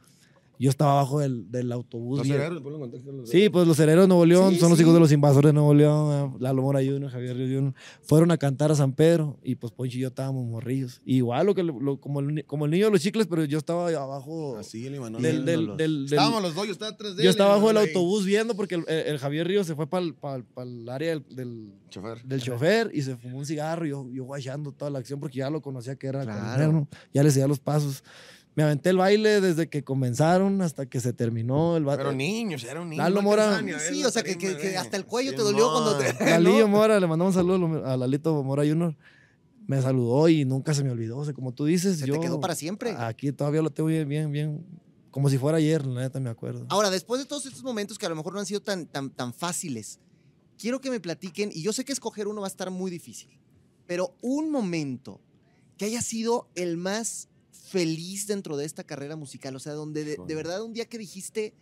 Yo estaba abajo del, del autobús. Los cereros, ponlo en contexto, los Sí, pues los herederos de Nuevo León Sí, son los sí. hijos de los invasores de Nuevo León, eh, Lalo Mora Jr., Javier Ríos Jr. Fueron a cantar a San Pedro y pues Poncho y yo estábamos morrillos. Igual lo que, lo- como, el, como el niño de los chicles, pero yo estaba abajo Así, el Imanol. del, del, del- del- Estábamos los dos, yo estaba atrás de él. yo estaba abajo del autobús viendo porque el, el- el Javier Ríos se fue para el área del, del, Chofer. del chofer y se fumó un cigarro y yo, yo guachando toda la acción porque ya lo conocía que era Claro. ya le seguía los pasos. Me aventé el baile desde que comenzaron hasta que se terminó el baile. Pero niños, era un niño. Lalo no Mora- Sí, o sea, que, que- eh. hasta el cuello te dolió (laughs) no. cuando te... Lalillo Mora, le mandamos un saludo a Lalito Mora Jr. Me saludó y nunca se me olvidó. O sea, como tú dices, Se yo te quedó para siempre. aquí todavía lo tengo bien, bien, bien, como si fuera ayer, la neta me acuerdo. Ahora, después de todos estos momentos que a lo mejor no han sido tan, tan, tan fáciles, quiero que me platiquen, y yo sé que escoger uno va a estar muy difícil, pero un momento que haya sido el más feliz dentro de esta carrera musical, o sea, donde de, de verdad un día que dijiste,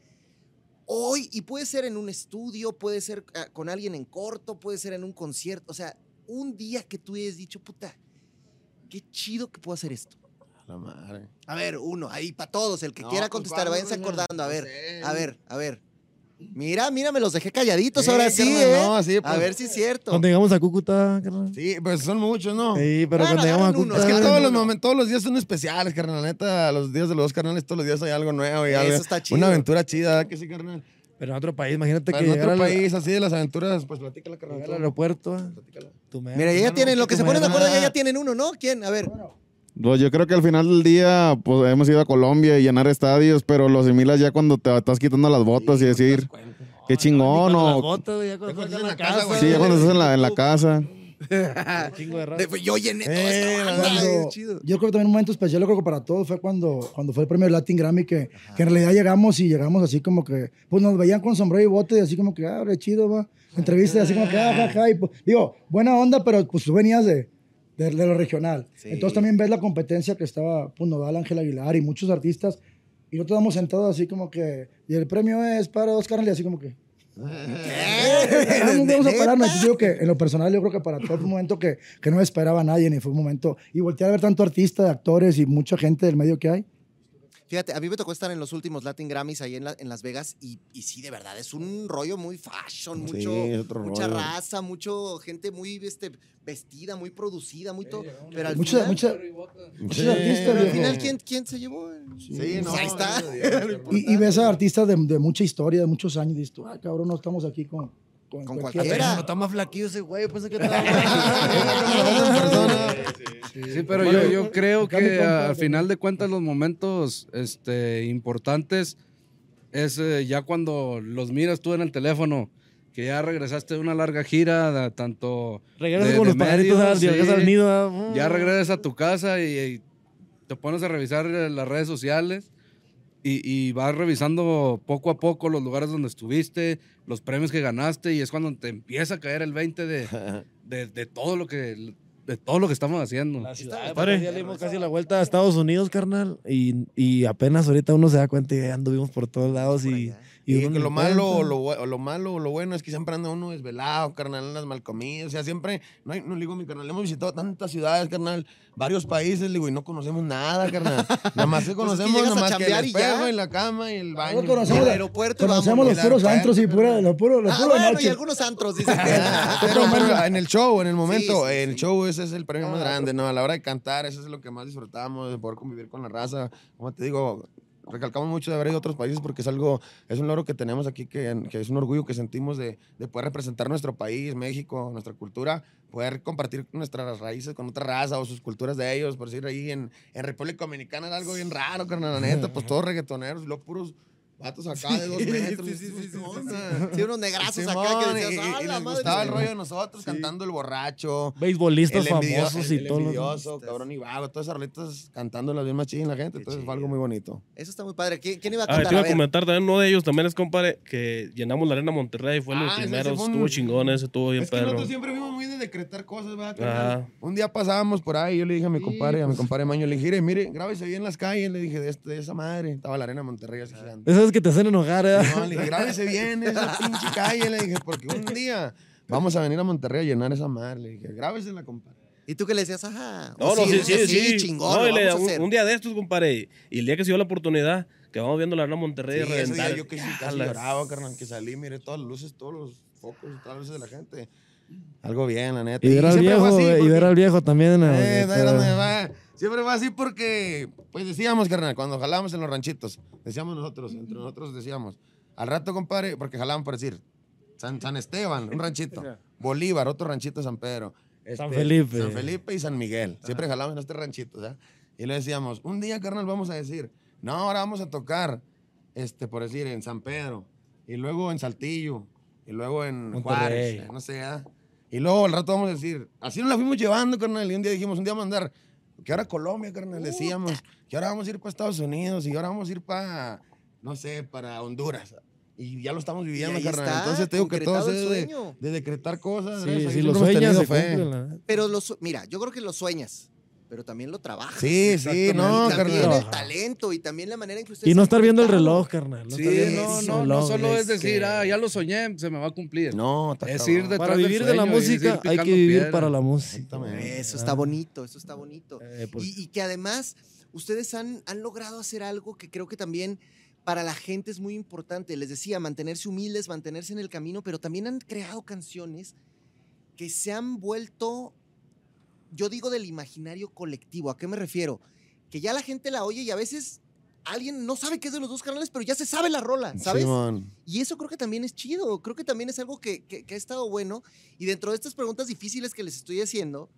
hoy, y puede ser en un estudio, puede ser ah, con alguien en corto, puede ser en un concierto, o sea, un día que tú hayas dicho, puta, qué chido que puedo hacer esto. La madre. A ver, uno, ahí para todos, el que No, quiera pues, contestar, ¿cuál, váyanse acordando, a No ver, sé. a ver, a ver. Mira, mira, me los dejé calladitos Sí, ahora sí, carnal, ¿eh? no, sí, a pues. ver si es cierto. Cuando llegamos a Cúcuta, carnal. Sí, pues son muchos, ¿no? Sí, pero Bueno, cuando llegamos a Cúcuta. Es que todos los uno. momentos, todos los días son especiales, carnal. La neta, los días de los dos carnales, todos los días hay algo nuevo y Eso algo. está chido. Una aventura chida, ¿verdad que sí, carnal? Pero en otro país, imagínate Pero que en otro al, país, así de las aventuras, pues platícala, carnal. al aeropuerto. Platícala. tú me- Mira, ya tienen, lo que se ponen de acuerdo, ya tienen uno, ¿no? ¿Quién? A ver. Pues yo creo que al final del día, pues hemos ido a Colombia y llenar estadios, pero lo asimilas ya cuando te estás quitando las botas y decir, qué chingón, cuando las o... botas, güey, ya cuando Ya estás cuando en la estás en la casa, casa. güey. Sí, ya cuando estás en la, en la (laughs) casa. Un chingo de rato. De- yo llené todo Eh, Cuando- es chido. yo creo que también un momento especial, yo creo que para todos fue cuando, cuando fue el premio Latin Grammy, que, que en realidad llegamos y llegamos así como que, pues nos veían con sombrero y bote, y así como que, ah, re chido, va. Entrevistas así como que, ah, ja, ja, y pues, digo, buena onda, pero pues tú venías de, de, de lo regional. Sí. Entonces también ves la competencia que estaba, pues, Nodal, Ángel Aguilar y muchos artistas, y nosotros estábamos sentados así como que, y el premio es para Oscar, y así como que, ¿Qué? Ah, vamos a pararnos. Entonces, digo que en lo personal yo creo que para todo fue un momento que, que no esperaba a nadie, ni fue un momento. Y voltear a ver tanto artista, de actores y mucha gente del medio que hay. Fíjate, a mí me tocó estar en los últimos Latin Grammys ahí en, la- en Las Vegas y, y sí, de verdad, es un rollo muy fashion, mucho, mucha rollo. raza, mucho gente muy este, vestida, muy producida, muy todo. Pero al final, muchos, muchos artistas. pero al final ¿quién, quién se llevó? Sí, Pues no. ahí está. Y, y ves a artistas de, de mucha historia, de muchos años, y dices tú, ah, cabrón, no estamos aquí con, con, Con cualquiera". No está más flaquillo ese güey, pensé que estaba (laughs) Sí, pero yo, yo creo que al final de cuentas los momentos este, importantes es eh, ya cuando los miras tú en el teléfono, que ya regresaste de una larga gira, de- tanto Regresas de- con de los pajaritos, medios, regresas sí. al nido. ya regresas a tu casa y, y te pones a revisar eh, las redes sociales y, y vas revisando poco a poco los lugares donde estuviste, los premios que ganaste y es cuando te empieza a caer el 20 de, (laughs) de, de todo lo que de todo lo que estamos haciendo. La ciudad, padre. ya le dimos casi la vuelta a Estados Unidos, carnal. Y, y apenas ahorita uno se da cuenta y ya anduvimos por todos lados. Por Y, allá. Y que lo malo, lo, lo malo o lo bueno es que siempre anda uno desvelado, carnal, en las malcomidas. O sea, siempre, no, hay, no le digo mi carnal, hemos visitado tantas ciudades, carnal, varios países, le digo, y no conocemos nada, carnal. (laughs) Nada más que Pues conocemos, nada más que el y ya. perro y la cama y el baño. No conocemos, el aeropuerto conocemos los puros antros y pura, lo puro, lo Ah, bueno, y algunos antros, dicen que. (laughs) Pero, pero en el show, en el momento, Sí, sí, el sí. show ese es el premio más Ah, grande, ¿no? A la hora de cantar, eso es lo que más disfrutamos, de poder convivir con la raza. Como te digo, recalcamos mucho de haber ido a otros países porque es algo, es un logro que tenemos aquí, que, que es un orgullo que sentimos de, de poder representar nuestro país, México, nuestra cultura, poder compartir nuestras raíces con otra raza o sus culturas de ellos, por decir ahí en, en República Dominicana era algo bien raro, carnal, la neta, pues todos reggaetoneros luego puros vatos acá de dos metros. Sí, sí, sí, sí, unos negrazos acá que y- decías, y, "Ah, y la les madre". gustaba el rollo de nosotros cantando el borracho. Beisbolistas El famosos el, y todo. envidioso, cabrón y vago, todas esas rolitas cantando las mismas chillas la gente, entonces fue algo muy bonito. Eso está muy padre. ¿Quién, quién iba a Ah, te cantar? iba A a ver. comentar también uno de ellos, también es compadre, que llenamos la arena Monterrey, fue Ah, los primeros, fue un- estuvo chingón ese, estuvo bien Es que perro. nosotros siempre fuimos muy de decretar cosas, ¿verdad? Un día pasábamos por ahí, yo le dije a mi compadre, a mi pues. compadre Maño, le dije, "Mire, mire, grábese bien en las calles, le dije, de, este- de esa madre, estaba la arena Monterrey así gigante. Esas que te hacen enojar, ¿eh? No, le dije, grábese bien esa pinche calle, le dije, porque un día vamos a venir a Monterrey a llenar esa madre, le dije, grábesela, compadre. Y tú que le decías, ajá. No, no, sí, sí, dices, sí. chingón, No, y le- un, un día de estos, compadre. Y el día que se dio la oportunidad, que vamos viendo la Arena Monterrey Sí, ese reventar. día yo que sí casi Alas. lloraba, carnal, que salí, miré todas las luces, todos los focos, todas las luces de la gente. Algo bien, la neta. Y ver al viejo, así, y porque- ver al viejo también. Eh, eh, no, no, no, va. Siempre fue así porque, pues decíamos, carnal, cuando jalábamos en los ranchitos, decíamos nosotros, entre nosotros decíamos, al rato, compadre, porque jalábamos por decir, San, San Esteban, un ranchito, (laughs) Bolívar, otro ranchito San Pedro, San este, Felipe. San Felipe y San Miguel. Siempre jalábamos en este ranchito, ¿sabes? Y le decíamos, un día, carnal, vamos a decir, no, ahora vamos a tocar, este, por decir, en San Pedro, y luego en Saltillo, y luego en Monterrey. Juárez, eh, no sé, ¿verdad? Y luego al rato vamos a decir, así nos la fuimos llevando, carnal, y un día dijimos, un día vamos a andar, que ahora Colombia, carnal, decíamos, que ahora vamos a ir para Estados Unidos, y ahora vamos a ir para, no sé, para Honduras. Y ya lo estamos viviendo, carnal. está, Entonces te digo que todo es de, de decretar cosas. Sí, si lo sueñas, fe. cumple, neta. Pero lo su- mira, yo creo que lo sueñas, pero también lo trabajas. Sí, sí, no, y también carnal. el talento y también la manera en que ustedes Y no estar viendo el reloj, carnal. no Sí, estar viendo no, el no, no reloj, solo es es decir, que- ah, ya lo soñé, se me va a cumplir. No, está Es ir detrás Para del vivir de la sueño es ir música hay que vivir piedra. para la música. Eso está bonito, eso está bonito. Eh, porque- Y, y que además ustedes han, han logrado hacer algo que creo que también para la gente es muy importante. Les decía, mantenerse humildes, mantenerse en el camino, pero también han creado canciones que se han vuelto, yo digo, del imaginario colectivo. ¿A qué me refiero? Que ya la gente la oye y a veces alguien no sabe qué es de los dos canales, pero ya se sabe la rola, ¿sabes? Y eso creo que también es chido, creo que también es algo que, que- que ha estado bueno. Y dentro de estas preguntas difíciles que les estoy haciendo,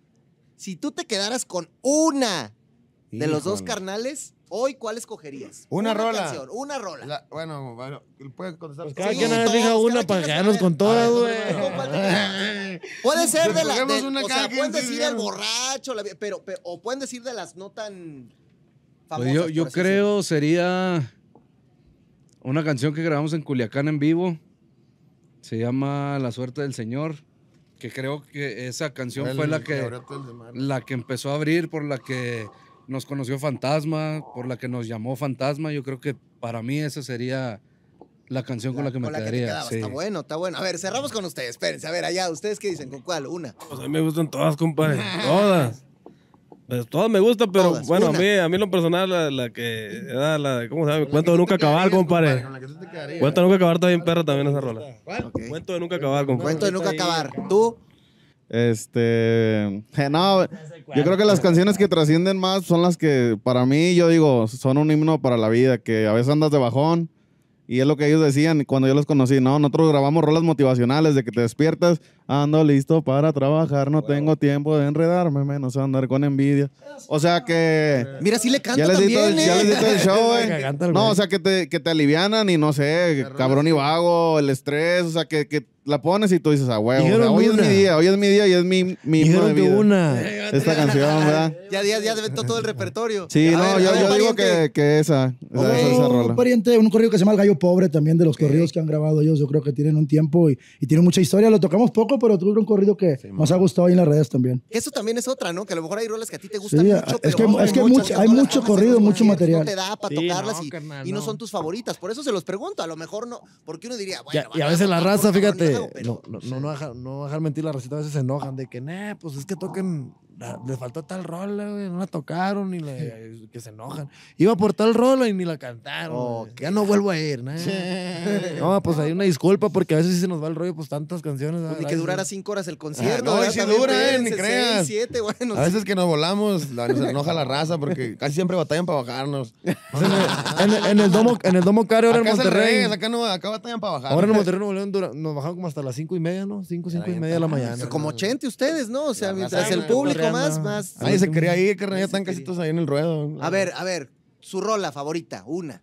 si tú te quedaras con una de los dos carnales, hoy, ¿cuál escogerías? Una rola. canción, una rola. La- bueno, bueno, puede contestar. Pues cada Sí, quien elija cada una para quedarnos una. con todas, güey. (laughs) Puede ser de la. Escogemos del- una o sea, pueden decir el borracho, la- pero, pero- o pueden decir de las no tan famosas. Pues yo yo creo sería una canción que grabamos en Culiacán en vivo. Se llama La suerte del Señor. Que creo que esa canción fue la que, la que empezó a abrir, por la que nos conoció Fantasma, por la que nos llamó Fantasma. Yo creo que para mí esa sería la canción con la que me con la que te quedaría. sí. Está bueno, está bueno. A ver, cerramos con ustedes. Espérense, a ver, allá, ¿ustedes qué dicen? ¿Con cuál? Una. Pues a mí me gustan todas, compadre. (laughs) Todas. Pues todas me gustan, pero Todas, bueno, a mí, a mí lo personal, la, la que era la, ¿cómo se llama? Cuento de nunca acabar, compadre. Cuento de nunca acabar está bien perra también esa rola. Ok. Cuento de nunca acabar, compadre. Cuento de nunca acabar. ¿Tú? Este, (laughs) no, yo creo que las canciones que trascienden más son las que para mí, yo digo, son un himno para la vida, que a veces andas de bajón y es lo que ellos decían cuando yo los conocí, ¿no? Nosotros grabamos rolas motivacionales de que te despiertas, ando listo para trabajar, no tengo tiempo de enredarme, menos andar con envidia. O sea que... Mira, sí le canta Ya les, di todo, también, ya ¿eh? les di todo el (laughs) show, el No, o sea, que te, que te alivianan y no sé, cabrón y vago, el estrés, o sea, que, que la pones y tú dices, ah, huevo, o sea, Dijeron hoy es mi día, hoy es mi día y es mi, mi de que vida. una. Esta canción, ¿verdad? Ya, ya, ya todo el repertorio. Sí, A no, ver, yo, a ver, yo digo que, que esa, esa, esa, esa Otro rola. pariente, un corrido que se llama El Gallo Pobre, también de los corridos que han grabado ellos. Yo creo que tienen un tiempo y, y tienen mucha historia. Lo tocamos poco, pero tuve un corrido que nos ha gustado ahí en las redes también. Eso también es otra, ¿no? Que a lo mejor hay rolas que a ti te gustan Sí, mucho, es pero que- no es que mucho- hay no mucho corrido, mucho material. No te da para Sí, tocarlas no, y, carnal, y no no. son tus favoritas. Por eso se los pregunto. A lo mejor no. Porque uno diría, Ya- bueno. y a veces la raza, fíjate, no, no, no, no, deja- no dejar mentir la racita, a veces se enojan de que, nah, pues es que toquen, les faltó tal rola, güey, no la tocaron, ni la, que se enojan. Iba por tal rola y ni la cantaron. Ok. Ya no vuelvo a ir, nah. (laughs) No, pues hay una disculpa porque a veces sí se nos va el rollo, pues tantas canciones. Pues ni que durara cinco horas el concierto. no, y ¿verdad? sí dura, eh, ni creas. seis, siete, (laughs) bueno. A veces que nos volamos, la- nos enoja la raza porque casi siempre batallan para bajarnos. (laughs) En, el- en el domo, en el domo Care, ahora en Acá Monterrey. acá, no, acá batallan para bajar. Ahora en Monterrey León dura- nos bajaron como hasta las cinco y media, ¿no? Cinco, cinco y media de la mañana. Como 80 ustedes, ¿no? O sea, mientras el ¿no? público Más, más. Nadie se quería ir, carnal, ya están casi todos ahí en el ruedo. A ver, a ver, su rola favorita, una.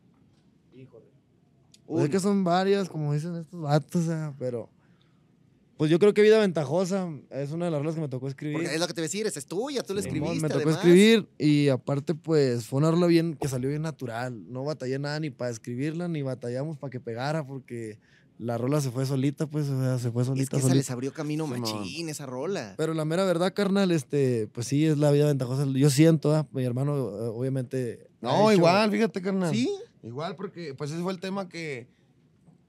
Pues es que son varias, como dicen estos vatos, o sea, pero. Pues yo creo que Vida Ventajosa es una de las rolas que me tocó escribir. Porque es lo que te voy a decir, esa es tuya, tú la Simón, escribiste. me tocó además. escribir y aparte, pues fue una rola bien que salió bien natural. No batallé nada ni para escribirla, ni batallamos para que pegara, porque la rola se fue solita, pues, o sea, se fue Es solita, que esa solita. les abrió camino machín, esa rola. Pero la mera verdad, carnal, este, pues sí, es la vida ventajosa. Yo siento, ¿ah? mi hermano, eh, obviamente. No, hecho- igual, fíjate, carnal. ¿Sí? Igual, porque pues ese fue el tema que,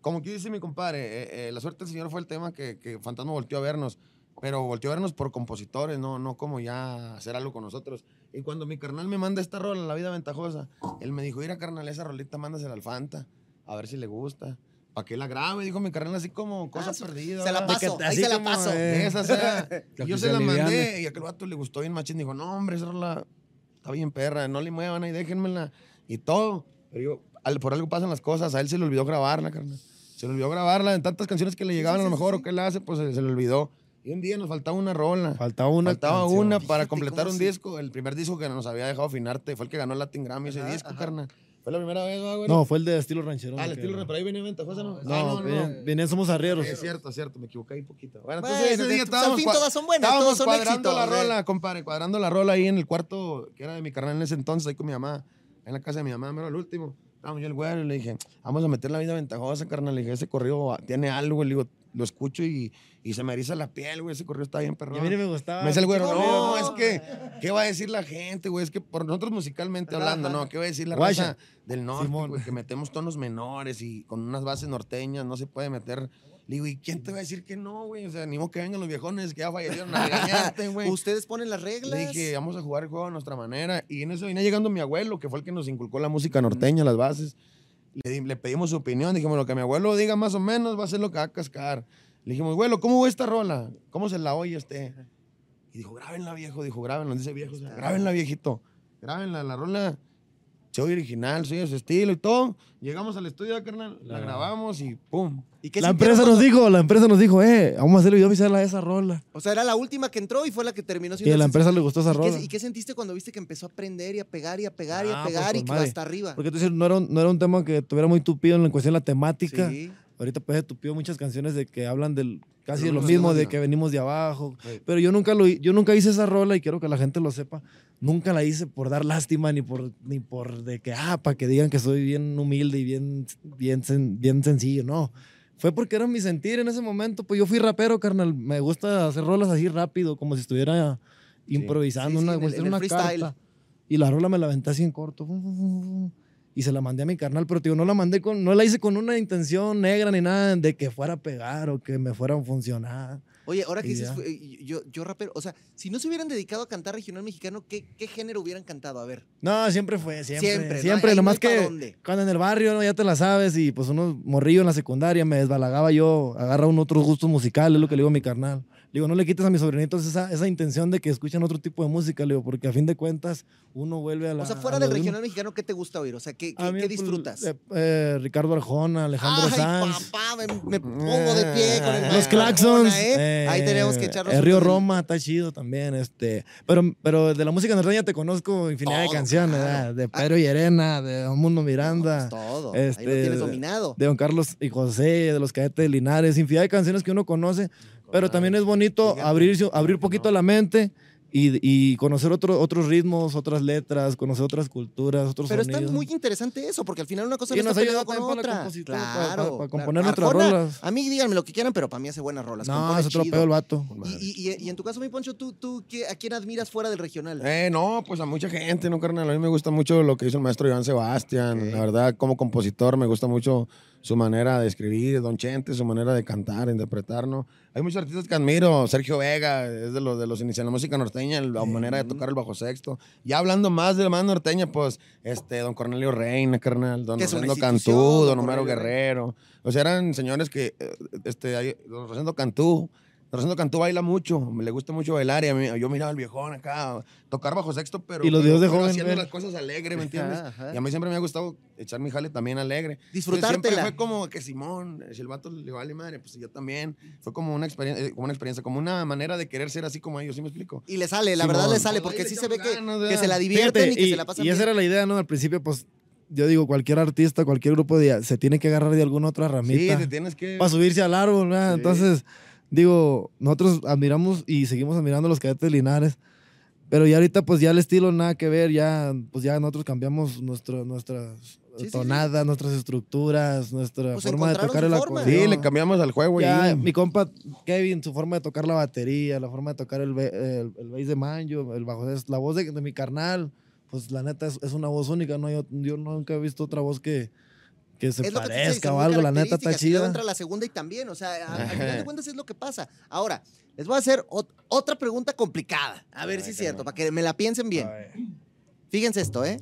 como que dice mi compadre, eh, eh, la suerte del Señor fue el tema que, que Fantasma volteó a vernos. pero volteó a vernos por compositores, no, no como ya hacer algo con nosotros. Y cuando mi carnal me manda esta rola, La Vida Ventajosa, él me dijo, mira carnal, esa rolita mándasela al Fanta, a ver si le gusta. ¿Para que la grabe? Dijo mi carnal así como cosa perdida. Se la paso, que- ahí así se la paso. eh, Esa sea. La (laughs) Y yo se la mandé aliviane. y aquel vato le gustó bien machín. Dijo, no, hombre, esa rola está bien perra, no le muevan ahí, déjenmela. Y todo. Pero yo, al- por algo pasan las cosas. A él se le olvidó grabarla, carnal. Se le olvidó grabarla en tantas canciones que le llegaban a lo mejor o que él hace, pues se, se le olvidó. Y un día nos faltaba una rola. Faltaba una Faltaba canción. una para Fíjate completar un disco. El primer disco que nos había dejado Finarte fue el que ganó el Latin Grammy ese disco, ajá. carnal. Fue la primera vez, ¿no, güey? No, fue el de estilo ranchero. Ah, el estilo, pero ahí venía ventajosa, ¿no? No, no, vienen somos arrieros. Es cierto, es cierto, me equivoqué ahí poquito. Bueno, entonces ese día estábamos, todas son buenas, todos son cuadrando la rola, compadre, cuadrando la rola ahí en el cuarto que era de mi carnal en ese entonces, ahí con mi mamá, en la casa de mi mamá, mero el último. Estábamos yo el güey y le dije, vamos a meter la vida ventajosa, carnal. Le dije, ese corrido tiene algo, le digo, lo escucho y, y se me eriza la piel, güey, ese corrido está bien Y perrón. a mí no me gustaba. Me dice el güero, no, es que, ¿qué va a decir la gente, güey? Es que por nosotros musicalmente hablando, ¿no? ¿Qué va a decir la raza del norte, güey? Que metemos tonos menores y con unas bases norteñas no se puede meter. Le digo, ¿y quién te va a decir que no, güey? O sea, ni modo que vengan los viejones que ya fallecieron (laughs) güey. Ustedes ponen las reglas. Le dije, vamos a jugar el juego a nuestra manera. Y en eso venía llegando mi abuelo, que fue el que nos inculcó la música norteña, las bases. Le, di- le pedimos su opinión. Dijimos, lo que mi abuelo diga más o menos va a ser lo que va a cascar. Le dijimos, abuelo, ¿cómo va esta rola? ¿Cómo se la oye este? Y dijo, grábenla, viejo. Dijo, grábenla. Dice viejo, grábenla, viejito. Grábenla, la rola. Se oye original, se oye su estilo y todo. Llegamos al estudio, carnal, la grabamos y pum. ¿Y qué La empresa nos dijo, la empresa nos dijo, eh, vamos a hacer el video oficial a esa rola. O sea, era la última que entró y fue la que terminó Y a la empresa le gustó esa. ¿Y rola. qué, y qué sentiste cuando viste que empezó a aprender y a pegar y a pegar y Ah, a pues, pegar y que iba madre. hasta arriba? Porque tú dices, no era, un, no era un tema que tuviera muy tupido en cuestión de la temática. Sí. Ahorita pues tupido muchas canciones de que hablan del casi lo no, mismo, no, de que venimos de abajo. Sí. Pero yo nunca lo yo nunca hice esa rola y quiero que la gente lo sepa. Nunca la hice por dar lástima ni por ni por de que ah, para que digan que soy bien humilde y bien bien sen- bien sencillo, no. Fue porque era mi sentir en ese momento, pues yo fui rapero, carnal. Me gusta hacer rolas así rápido, como si estuviera improvisando Sí, sí, una, en el- en una carta. Y la rola me la aventé así en corto. Y se la mandé a mi carnal, pero tío, no la mandé con, no la hice con una intención negra ni nada de que fuera a pegar o que me fuera a funcionar. Oye, ahora que dices, yo, yo rapero, o sea, si no se hubieran dedicado a cantar regional mexicano, ¿qué, qué género hubieran cantado? A ver. No, siempre fue, siempre. Siempre, Siempre, nomás que dónde. cuando en el barrio, ¿no? ya te la sabes, y pues uno morrillo en la secundaria, me desbalagaba yo, agarra un otros gustos musicales, es lo que le digo a mi carnal. Digo, no le quites a mis sobrinitos esa, esa intención de que escuchen otro tipo de música, le digo, porque a fin de cuentas uno vuelve a la... O sea, fuera del uno. regional mexicano, ¿qué te gusta oír? O sea, ¿qué, qué, A mí, qué pues, disfrutas? eh, eh, Ricardo Arjona, Alejandro Ay, Sanz. papá, me, me pongo de pie con el Los Claxons. Arjona, ¿eh? Ahí tenemos que echarnos El Río Roma está chido también. Este. Pero, pero de la música norteña te conozco infinidad de canciones. De Pedro Llerena, de Don Mundo Miranda. Pues todo. Ahí este, lo tienes dominado. De Don Carlos y José, de los cadetes de Linares, infinidad de canciones que uno conoce. Pero también es bonito Fíjate, abrir, abrir poquito la mente y, y conocer otro- otros ritmos, otras letras, conocer otras culturas, otros Pero está sonidos. muy interesante eso, porque al final una cosa Y no nos está con otra. para- Claro. para- para claro. componer nuestras Arjona, rolas. A mí díganme lo que quieran, pero para mí hace buenas rolas. No, es otro pedo el vato. Y, y- y en tu caso, mi Poncho, ¿tú, tú qué- a quién admiras fuera del regional? Eh, no, pues a mucha gente, ¿no, carnal? A mí me gusta mucho lo que hizo el maestro Iván Sebastián. La verdad, como compositor, me gusta mucho su manera de escribir, Don Chente, su manera de cantar, de interpretar, ¿no? Hay muchos artistas que admiro. Sergio Vega, es de los, de los iniciales de la música norteña, la manera de tocar el bajo sexto. Ya hablando más de la más norteña, pues, este, Don Cornelio Reina, carnal, Don Rosendo Cantú, don Don Homero Guerrero. O sea, eran señores que, eh, este, Don Rosendo Cantú, Rosendo Cantú baila mucho, le gusta mucho bailar y a mí, yo miraba al viejón acá, tocar bajo sexto, pero, Y los pero- de pero joven, haciendo las cosas alegre, ¿me entiendes? Ajá, ajá. Y a mí siempre me ha gustado echar mi jale también alegre. Entonces, Disfrutártela. Siempre fue como que Simón, si el vato le vale madre, pues yo también. Fue como una experiencia, eh, como una experiencia, como una manera de querer ser así como ellos, ¿sí me explico? Y le sale, la Simón. verdad le sale, porque sí se ve que, ganas, que ¿verdad? se la divierten Fíjate, y que se la pasan y esa bien. era la idea, ¿no? Al principio, pues, yo digo, cualquier artista, cualquier grupo de, se tiene que agarrar de alguna otra Sí, ramita te tienes que... para subirse al árbol, ¿verdad? Sí. Entonces, digo, nosotros admiramos y seguimos admirando a los cadetes Linares, pero ya ahorita, pues, ya el estilo nada que ver, ya, pues, ya nosotros cambiamos nuestro, nuestras Sí, sí, tonadas, nuestras estructuras, nuestra Pues forma de tocar el forma. acordeón. Sí, le cambiamos al juego Ya, ahí. mi compa Kevin, su forma de tocar la batería, la forma de tocar el, el, el bass de manjo, el bajo, la voz de, de mi carnal, pues la neta es, es una voz única, ¿no? Yo, yo nunca he visto otra voz que, Que se es parezca o algo, la neta está chida. entra la segunda y también, o sea, a- al final de cuentas es lo que pasa. Ahora, les voy a hacer ot- otra pregunta complicada, a ver si es cierto, para que me la piensen bien. Fíjense esto, ¿eh?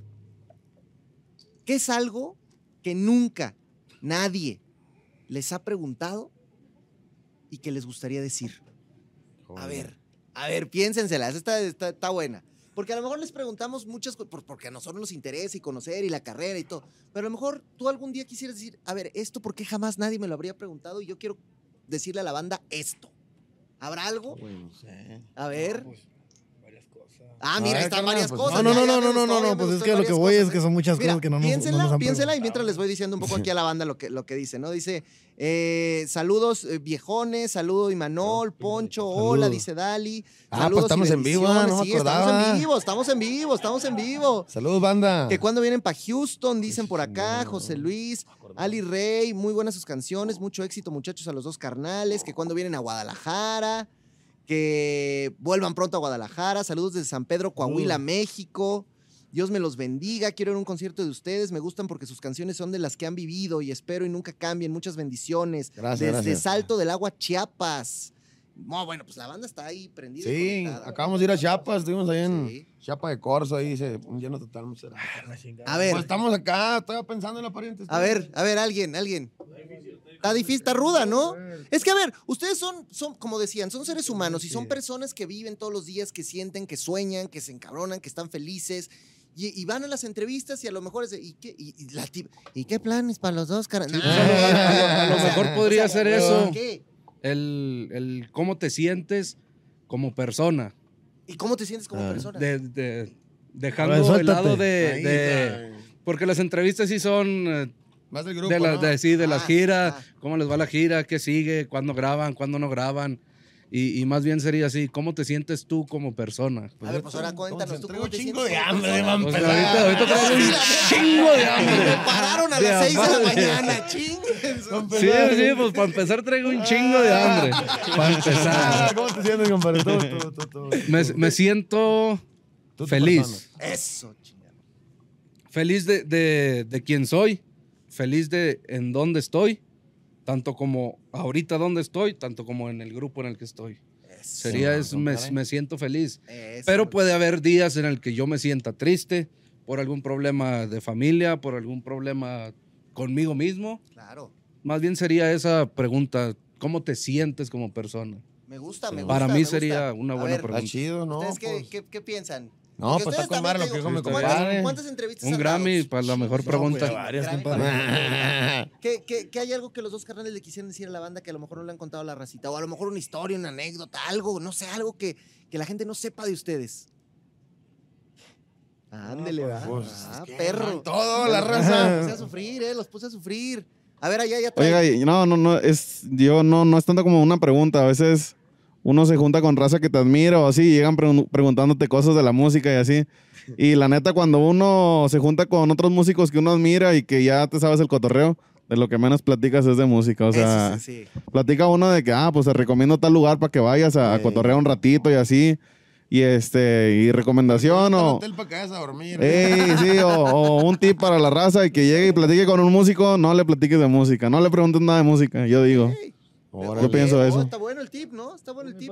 ¿Qué es algo que nunca nadie les ha preguntado y que les gustaría decir? A ver, a ver, piénsenselas, esta está buena. Porque a lo mejor les preguntamos muchas cosas, porque a nosotros nos interesa y conocer y la carrera y todo. Pero a lo mejor tú algún día quisieras decir, a ver, esto, ¿por qué jamás nadie me lo habría preguntado? Y yo quiero decirle a la banda esto. ¿Habrá algo? A ver. Ah, mira, están varias pues, cosas. No, no, ya, no, ya no, no, no, no, pues es que lo que voy es que son muchas Mira, cosas que no nos, no piénsela, nos han piénsela y mientras les voy diciendo un poco aquí a la (laughs) banda lo que, lo que dice, ¿no? Dice, eh, saludos eh, viejones, saludo Imanol, Poncho, hola, dice Dali. Ah, saludos pues estamos en vivo, bendiciones. no Sí, estamos en vivo, estamos en vivo, estamos en vivo. Saludos, banda. Que cuando vienen para Houston, dicen por acá, José Luis, Ali Rey, muy buenas sus canciones, mucho éxito muchachos a los dos carnales, que cuando vienen a Guadalajara, que vuelvan pronto a Guadalajara, saludos desde San Pedro, Coahuila, México. Dios me los bendiga, quiero ir a un concierto de ustedes, me gustan porque sus canciones son de las que han vivido y espero y nunca cambien, muchas bendiciones. Gracias, Desde gracias. Salto del Agua, Chiapas. No, bueno, pues la banda está ahí prendida. Sí, acabamos de ir a Chiapas, estuvimos ahí en Sí. Chiapa de Corzo, ahí dice, un lleno total. cerrado. A ver, Pues estamos acá, estaba pensando en la pariente. A ver, a ver, alguien, alguien. Está difícil, está ruda, ¿no? Es que, a ver, ustedes son, son, como decían, son seres humanos y son personas que viven todos los días, que sienten, que sueñan, que se encabronan, que están felices. Y, y van a las entrevistas y a lo mejor es de, ¿y qué, y, y la tip- ¿y qué planes para los dos, cara? pues, a lo- mejor podría ser eso. ¿Qué? El, el cómo te sientes como persona. ¿Y cómo te sientes como Ah. persona? De, de- dejando ver, el lado de, Ahí, de- está. Porque las entrevistas sí son eh, Más del grupo, de, las ¿no? de, sí, de las Ah, giras, ah. cómo les va la gira, qué sigue, cuándo graban, cuándo no graban. Y, y más bien sería así, ¿cómo te sientes tú como persona? a ver, pues ahora cuéntanos tú te sientes de hambre, van Pues ahorita, ahorita traigo un chingo de hambre. Me pararon a De las 6 de la mañana, chinguen. su- Sí, sí, pues para empezar traigo un chingo de hambre. Para Ah, empezar. ¿Cómo te sientes, compadre? Tú, tú, tú. Me, me siento feliz. Eso, chingada. Feliz de, de, de quién soy. Feliz de en dónde estoy. Tanto como ahorita dónde estoy, tanto como en el grupo en el que estoy. Eso. Sería, es, me, me siento feliz. Eso. Pero puede haber días en el que yo me sienta triste por algún problema de familia, por algún problema conmigo mismo. Claro. Más bien sería esa pregunta, ¿cómo te sientes como persona? Me gusta, me gusta. Para me mí gusta. sería una A buena ver, Está pregunta. chido, ¿no? ¿Ustedes qué, Pues, qué- qué piensan? No, Porque pues está con madre lo que dijo mi digo, ¿cuántas- compadre. ¿Cuántas entrevistas Un Grammy para la mejor No, pregunta. varias, (laughs) compadre. ¿Qué, qué, qué hay algo que los dos carnales le quisieran decir a la banda que a lo mejor no le han contado a la racita? O a lo mejor una historia, una anécdota, algo, no sé, algo que, que la gente no sepa de ustedes. Ándele, pues, va. pues, ah, perro. todo, la Los raza. puse a sufrir, eh, los puse a sufrir. A ver, allá ya. Oiga, no, no, no, es, yo no, no es tanto como una pregunta. A veces uno se junta con raza que te admira o así, y llegan pregun- preguntándote cosas de la música y así. Y la neta, cuando uno se junta con otros músicos que uno admira y que ya te sabes el cotorreo, de lo que menos platicas es de música. O Eso sea, sí, sí. platica uno de que, ah, pues te recomiendo tal lugar para que vayas a, a Sí. cotorrear un ratito y así. Y este, y recomendación o. hotel para que vayas a dormir. Ey, sí, o, o un tip para la raza y que llegue y platique con un músico, no le platiques de música, no le preguntes nada de música, yo digo. Ey, Órale. Yo pienso oh, eso. Está bueno el tip, ¿no? Está bueno el tip.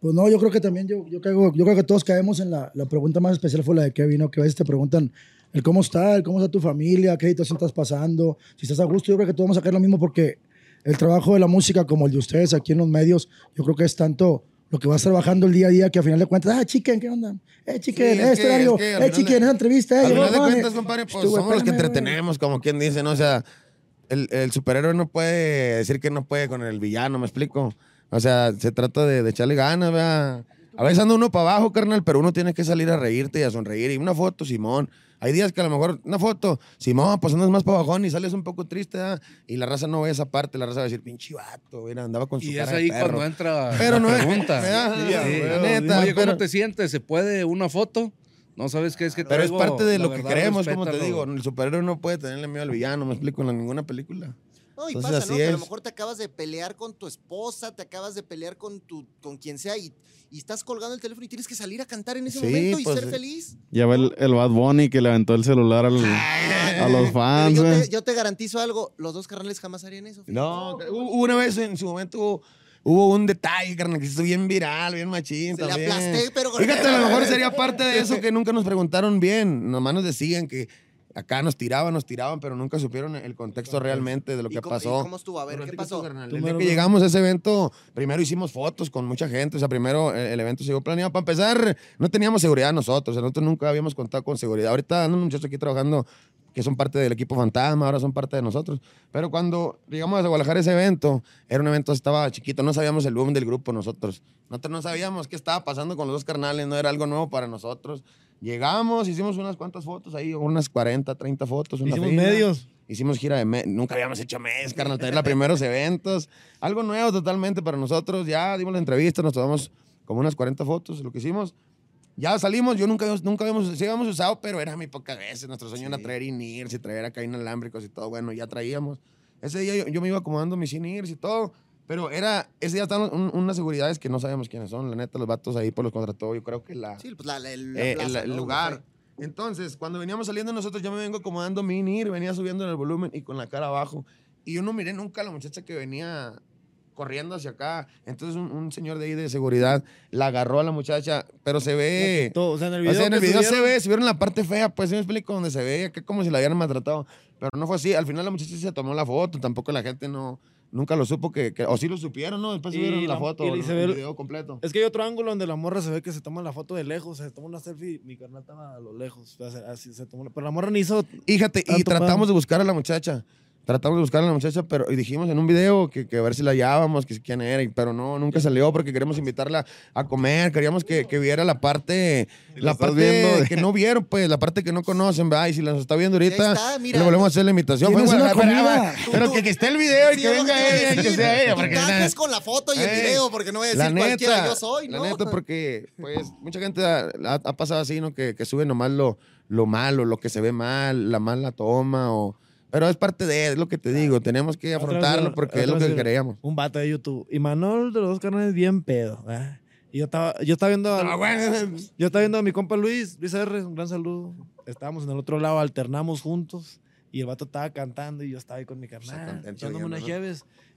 Pues no, yo creo que también, yo, yo, caigo- yo creo que todos caemos en la, la pregunta más especial fue la de Kevin, ¿no? Que a veces te preguntan el cómo está, el cómo está tu familia, qué situación estás pasando, si estás a gusto. Yo creo que todos vamos a sacar lo mismo porque el trabajo de la música, como el de ustedes aquí en los medios, yo creo que es tanto lo que vas trabajando el día a día que al final de cuentas, ah, chicken, ¿qué onda? Eh, chicken, Sí, eh, es este que- horario, es que eh, de- esa entrevista, eh, Al final de Juan, cuentas, eh. compadre, pues somos los que güey. entretenemos, como quien dice, ¿no? O sea, el, el superhéroe no puede decir que no puede con el villano, ¿me explico? O sea, se trata de, de echarle ganas, ¿verdad? A veces anda uno para abajo, carnal, pero uno tiene que salir a reírte y a sonreír. Y una foto, Simón. Hay días que a lo mejor una foto, Simón, pues andas más para bajón y sales un poco triste. Y la raza no ve esa parte, la raza va a decir, pinche vato, mira, andaba con su Y cara es de ahí perro. cuando entra Pero no la es- pregunta. ¿verdad? Sí, Sí, sí. la neta, Oye, ¿cómo pero- te sientes? ¿Se puede una foto? No sabes qué es que Pero es parte de lo que creemos, como te digo. El superhéroe no puede tenerle miedo al villano, me explico, en ninguna película. No, y Entonces, pasa, ¿no? así Que a lo mejor te acabas de pelear con tu esposa, te acabas de pelear con tu, con quien sea y, y estás colgando el teléfono y tienes que salir a cantar en ese Sí, momento y pues, ser sí. feliz. Ya ve el, el Bad Bunny que le aventó el celular al- a los fans, yo, te, yo te garantizo algo, los dos carnales jamás harían eso. fíjate. No, hubo- una vez en su momento hubo, un detalle, carnal, que se hizo bien viral, bien machín Se le también. aplasté, pero Fíjate, a lo mejor sería parte de eso que nunca nos preguntaron bien. Nomás nos decían que acá nos tiraban, nos tiraban, pero nunca supieron el contexto realmente de lo ¿Y que cómo, pasó. cómo estuvo? A ver, ¿qué pasó? carnal. Tú El día mero, que llegamos a ese evento, primero hicimos fotos con mucha gente. O sea, primero el evento se llegó planeado. Para empezar, no teníamos seguridad nosotros. o sea, nosotros nunca habíamos contado con seguridad. Ahorita andan muchachos aquí trabajando que son parte del equipo fantasma, ahora son parte de nosotros. Pero cuando llegamos a Guadalajara ese evento, era un evento, estaba chiquito, no sabíamos el boom del grupo nosotros. Nosotros no sabíamos qué estaba pasando con los dos carnales, no era algo nuevo para nosotros. Llegamos, hicimos unas cuantas fotos ahí, unas 40, 30 fotos. una Hicimos fila. medios. Hicimos gira de mes. Nunca habíamos hecho mes, carnal. Traer los primeros eventos. Algo nuevo totalmente para nosotros. Ya dimos la entrevista, nos tomamos como unas 40 fotos, lo que hicimos. Ya salimos, yo nunca, nunca habíamos, sí habíamos usado, pero era muy pocas veces. Nuestro sueño era traer in-ears y traer acá inalámbricos y todo. Bueno, ya traíamos. Ese día yo, yo me iba acomodando mis in-ears y todo. Pero era, ese día estaban un- unas seguridades que no sabemos quiénes son. La neta, los vatos ahí por los contrató. Yo creo que la, Sí, pues la, la- la eh, plaza, el, el ¿no? lugar. Entonces, cuando veníamos saliendo nosotros, yo me vengo acomodando mi ir, venía subiendo en el volumen y con la cara abajo. Y yo no miré nunca a la muchacha que venía corriendo hacia acá. Entonces, un, un señor de ahí de seguridad la agarró a la muchacha, pero se ve. Todo, o sea, en el O video, sea, en el que video se ve, si vieron la parte fea, pues sí me explico, donde se ve acá como si la hubieran maltratado. Pero no fue así. Al final la muchacha se tomó la foto, tampoco la gente no. Nunca lo supo que, que- o sí lo supieron, ¿no? Después subieron la la- foto, y el, se ve el video completo. Es que hay otro ángulo donde la morra se ve que se toma la foto de lejos, se toma una selfie, mi carnal estaba a lo lejos, o así se tomó, pero la morra ni hizo, Fíjate, y tratamos pedo. de buscar a la muchacha. Tratamos de buscar a la muchacha, pero y dijimos en un video que, que a ver si la hallábamos, que quién era, y- pero no, nunca salió porque queríamos invitarla a comer, queríamos que, que viera la parte, la parte viendo. que no vieron, pues, la parte que no conocen, ¿verdad? Y si las está viendo ahorita, está, mira. le volvemos a hacer la invitación. Fue pero- Pero que, que esté el video y que venga ella, que sea ella. Porque, con la foto y el video, porque no voy a decir la cualquiera neta, yo soy, ¿no? La neta, porque pues mucha gente ha pasado así, ¿no? Que, que sube nomás lo, lo malo, lo que se ve mal, la mala toma o... Pero es parte de, es lo que te digo, tenemos que afrontarlo porque es lo que vez, creíamos. un vato de YouTube, y Manuel de los dos carnales bien pedo, ¿verdad? y yo estaba, yo estaba viendo, al- Ah, bueno, yo estaba viendo a mi compa Luis, Luis R, un gran saludo, estábamos en el otro lado, alternamos juntos, y el vato estaba cantando y yo estaba ahí con mi carnal, echándome unas ¿no?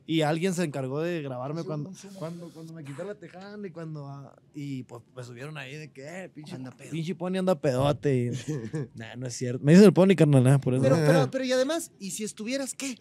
Y alguien se encargó de grabarme cuando, cuando, cuando me quité la tejana y cuando... ah, y pues me subieron ahí de que, eh, pinche, Anda pedo. pinche pony anda pedote. (laughs) Nah, no es cierto. Me dice el pony, carnal, ah, por eso. Pero, pero, (laughs) pero, y además, ¿y si estuvieras qué?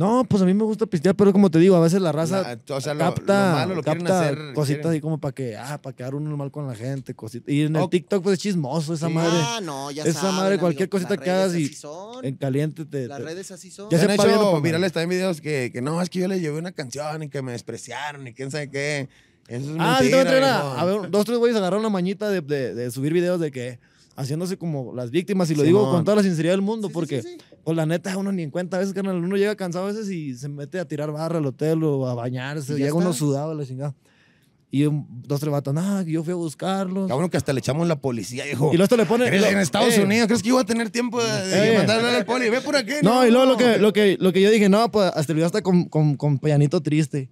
No, pues a mí me gusta pistear, pero como te digo, a veces la raza La- o sea, lo, capta, lo malo lo quieren capta hacer. cositas quieren- ahí como para que, ah, para quedar uno mal con la gente, cositas. Y en el TikTok, pues es chismoso esa Sí. madre. Ah, no, ya Esa saben, madre, cualquier amigo, cosita que hagas y- así son. En caliente te... Las te- redes así son. Ya Se han hecho mal. virales también videos que, que no, es que yo le llevé una canción y que me despreciaron y quién sabe qué. Eso es Ah, sí, mentira, tengo otra viejo. A ver, dos, tres güeyes agarraron la mañita de, de- de subir videos de que haciéndose como las víctimas, y lo digo Simón. con toda la sinceridad del mundo, Sí, sí, porque, sí, sí. pues la neta, uno ni en cuenta, a veces, carnal, uno llega cansado a veces y se mete a tirar barra al hotel o a bañarse, llega uno está. sudado, la chingada. Y un- dos, tres vatos, no, que yo fui a buscarlos. Cabrón que hasta le echamos la policía, dijo. Y luego esto le pone... ¿Eres lo- en Estados eh, Unidos? ¿Crees que iba a tener tiempo de, de Eh. mandarle al poli? Ve por aquí. No, y luego lo que, lo, que, lo que yo dije, no, pues hasta el video está con, con, con pianito triste.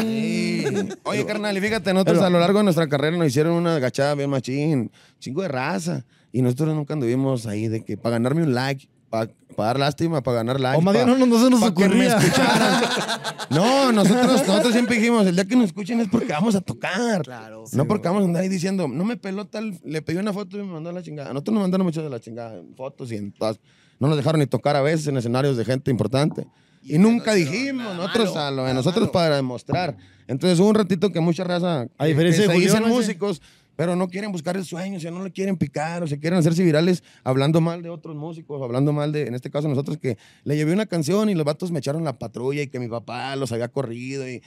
Sí. Oye, carnal, y fíjate, nosotros Pero- a lo largo de nuestra carrera nos hicieron una agachada bien machín, chingo de raza. Y nosotros nunca anduvimos ahí de que para ganarme un like, para dar lástima, para ganar like. o más pa- bien no, no se nos pa' que me ocurría. escucharan. (laughs) No, nosotros, nosotros siempre dijimos, el día que nos escuchen es porque vamos a tocar. Claro. No porque vamos a andar ahí diciendo, no me peló tal, le pedí una foto y me mandó a la chingada. A nosotros nos mandaron muchas de la chingada, en fotos y en todas. No nos dejaron ni tocar a veces en escenarios de gente importante. Y, Y nunca dijimos, nosotros malo, a lo de nosotros malo. para demostrar. Entonces hubo un ratito que mucha raza, A diferencia que de dicen músicos, pero no quieren buscar el sueño, o sea, no le quieren picar, o se quieren hacerse virales hablando mal de otros músicos, hablando mal de, en este caso nosotros, que le llevé una canción y los vatos me echaron la patrulla y que mi papá los había corrido y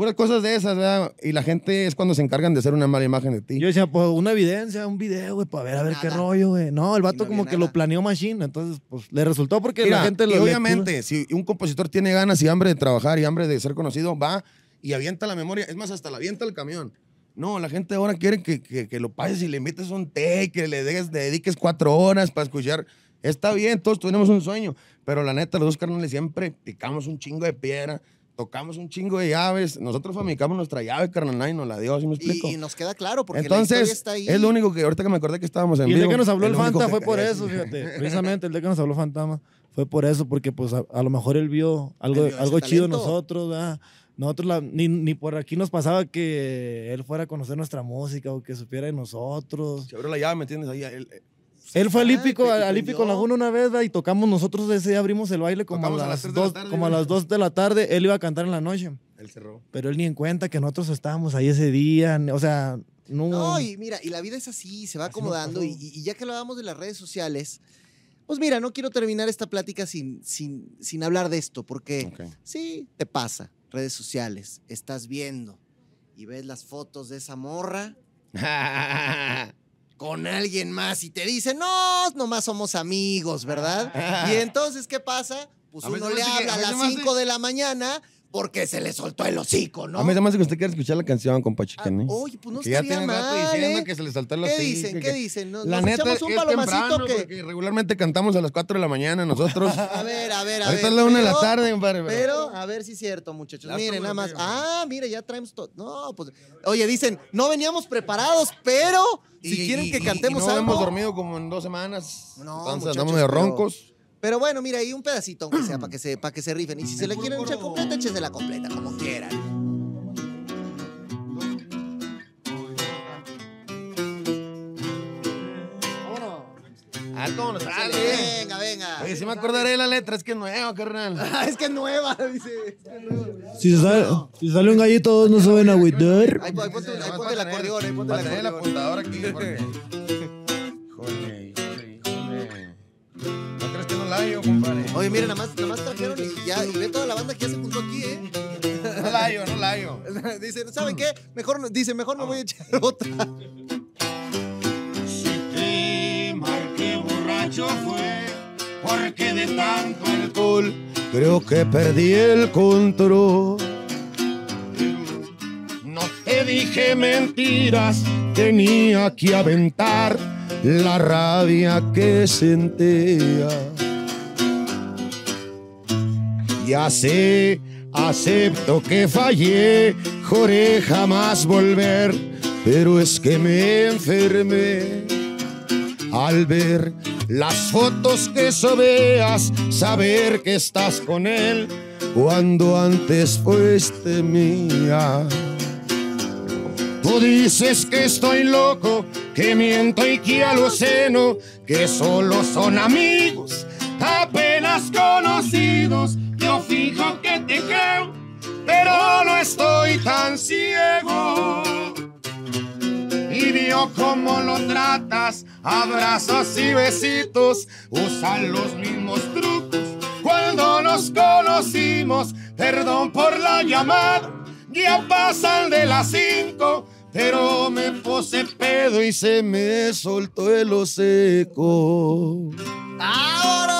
puras cosas de esas, ¿verdad? Y la gente es cuando se encargan de hacer una mala imagen de ti. Yo decía, pues una evidencia, un video, güey, para ver a ver qué Nada. rollo, güey. No, el vato no como que nada. lo planeó Machine, entonces, pues le resultó porque Mira, la gente lo y le obviamente, si un compositor tiene ganas y hambre de trabajar y hambre de ser conocido, va y avienta la memoria. Es más, hasta la avienta el camión. No, la gente ahora quiere que, que- que lo pases y le invites un té, que le, dejes, le dediques cuatro horas para escuchar. Está bien, todos tenemos un sueño, pero la neta, los dos carnales siempre picamos un chingo de piedra, tocamos un chingo de llaves. Nosotros fabricamos nuestra llave, carnal, nadie nos la dio, ¿sí me explico? Y, y nos queda claro, porque la Entonces, está ahí. es lo único que ahorita que me acordé que estábamos en Y el día que nos habló el único Fanta que fue por eso, fíjate. (laughs) Precisamente el día que nos habló Fantama fue por eso, porque pues a, a lo mejor él vio algo, Él vio ese algo chido en nosotros, ¿verdad? Nosotros la- ni, ni por aquí nos pasaba que él fuera a conocer nuestra música o que supiera de nosotros. Se abrió la llave, ¿me entiendes? Ahí, él- eh, Él fue al hípico, al. Laguna una vez, ¿verdad? y tocamos nosotros ese día abrimos el baile como, a a las dos, tarde, como a las 2 de la tarde. Él iba a cantar en la noche, él cerró. pero él ni en cuenta que nosotros estábamos ahí ese día. O sea, no. No, y mira, y la vida es así, se va Así acomodando. Y, ya que hablamos de las redes sociales, pues mira, no quiero terminar esta plática sin, sin, sin hablar de esto, porque sí, te pasa, redes sociales, estás viendo y ves las fotos de esa morra (laughs) con alguien más y te dicen, no, nomás somos amigos, ¿verdad? y entonces, ¿qué pasa? Pues uno le habla a las me hace- 5 de la mañana porque se le soltó el hocico, ¿no? A mí se me hace que usted quiere escuchar la canción, compa Ah, Chicken. ¿eh? oye, pues no que ya estaría rato mal, diciendo ¿eh? que se le saltó el ¿Qué hocico, dicen? que- ¿Qué dicen? ¿Nos, La nos neta echamos un es palomacito temprano, que porque regularmente cantamos a las 4 de la mañana nosotros. (laughs) A ver, a ver, a Ahorita ver. es la 1 de la pero- tarde, compadre. pero- Pero, a ver si es cierto, muchachos. Ya Miren, nada más. Ah, mire, ya traemos todo. No, pues. Oye, dicen, no veníamos preparados, pero si Y- quieren que cantemos y no algo. hemos dormido como en dos semanas. No, Entonces andamos de pero- roncos. Pero bueno, mira, ahí un pedacito, aunque sea, para que, se, para que se rifen. Y si se la quieren echar completa, échensela completa, como quieran. ¿cómo nos sale? Venga, venga. Oye, sí me acordaré de la letra, es que es nueva, carnal. (laughs) Ah, es que es nueva, dice. es que es nueva. Si se sale, si sale un gallito, todos no saben agüitar. Ahí, ahí ponte, ahí ponte el acordeón, ahí ponte el a acordeón. aquí, porque... ¿No crees que no la yo, compadre? Oye, miren, nada más, nada más trajeron y ya, y ve toda la banda que ya se juntó aquí, ¿eh? No la yo, no la. (laughs) Dicen, ¿saben qué? Mejor, no- dice, mejor me voy a echar (laughs) otra. te marqué borracho fue porque de tanto alcohol, creo que perdí el control. No te dije mentiras, tenía que aventar la rabia que sentía. Ya sé, acepto que fallé, juré jamás volver, pero es que me enfermé. Al ver las fotos que sobeas, saber que estás con él cuando antes fuiste mía. Tú dices que estoy loco, que miento y que alucino, que solo son amigos, apenas conocidos. Yo fijo que te creo, pero no estoy tan ciego y vio cómo lo tratas, abrazos y besitos, usan los mismos trucos. Cuando nos conocimos, perdón por la llamada, ya pasan de las cinco, pero me puse pedo y se me soltó el hocico. ¡Ahora!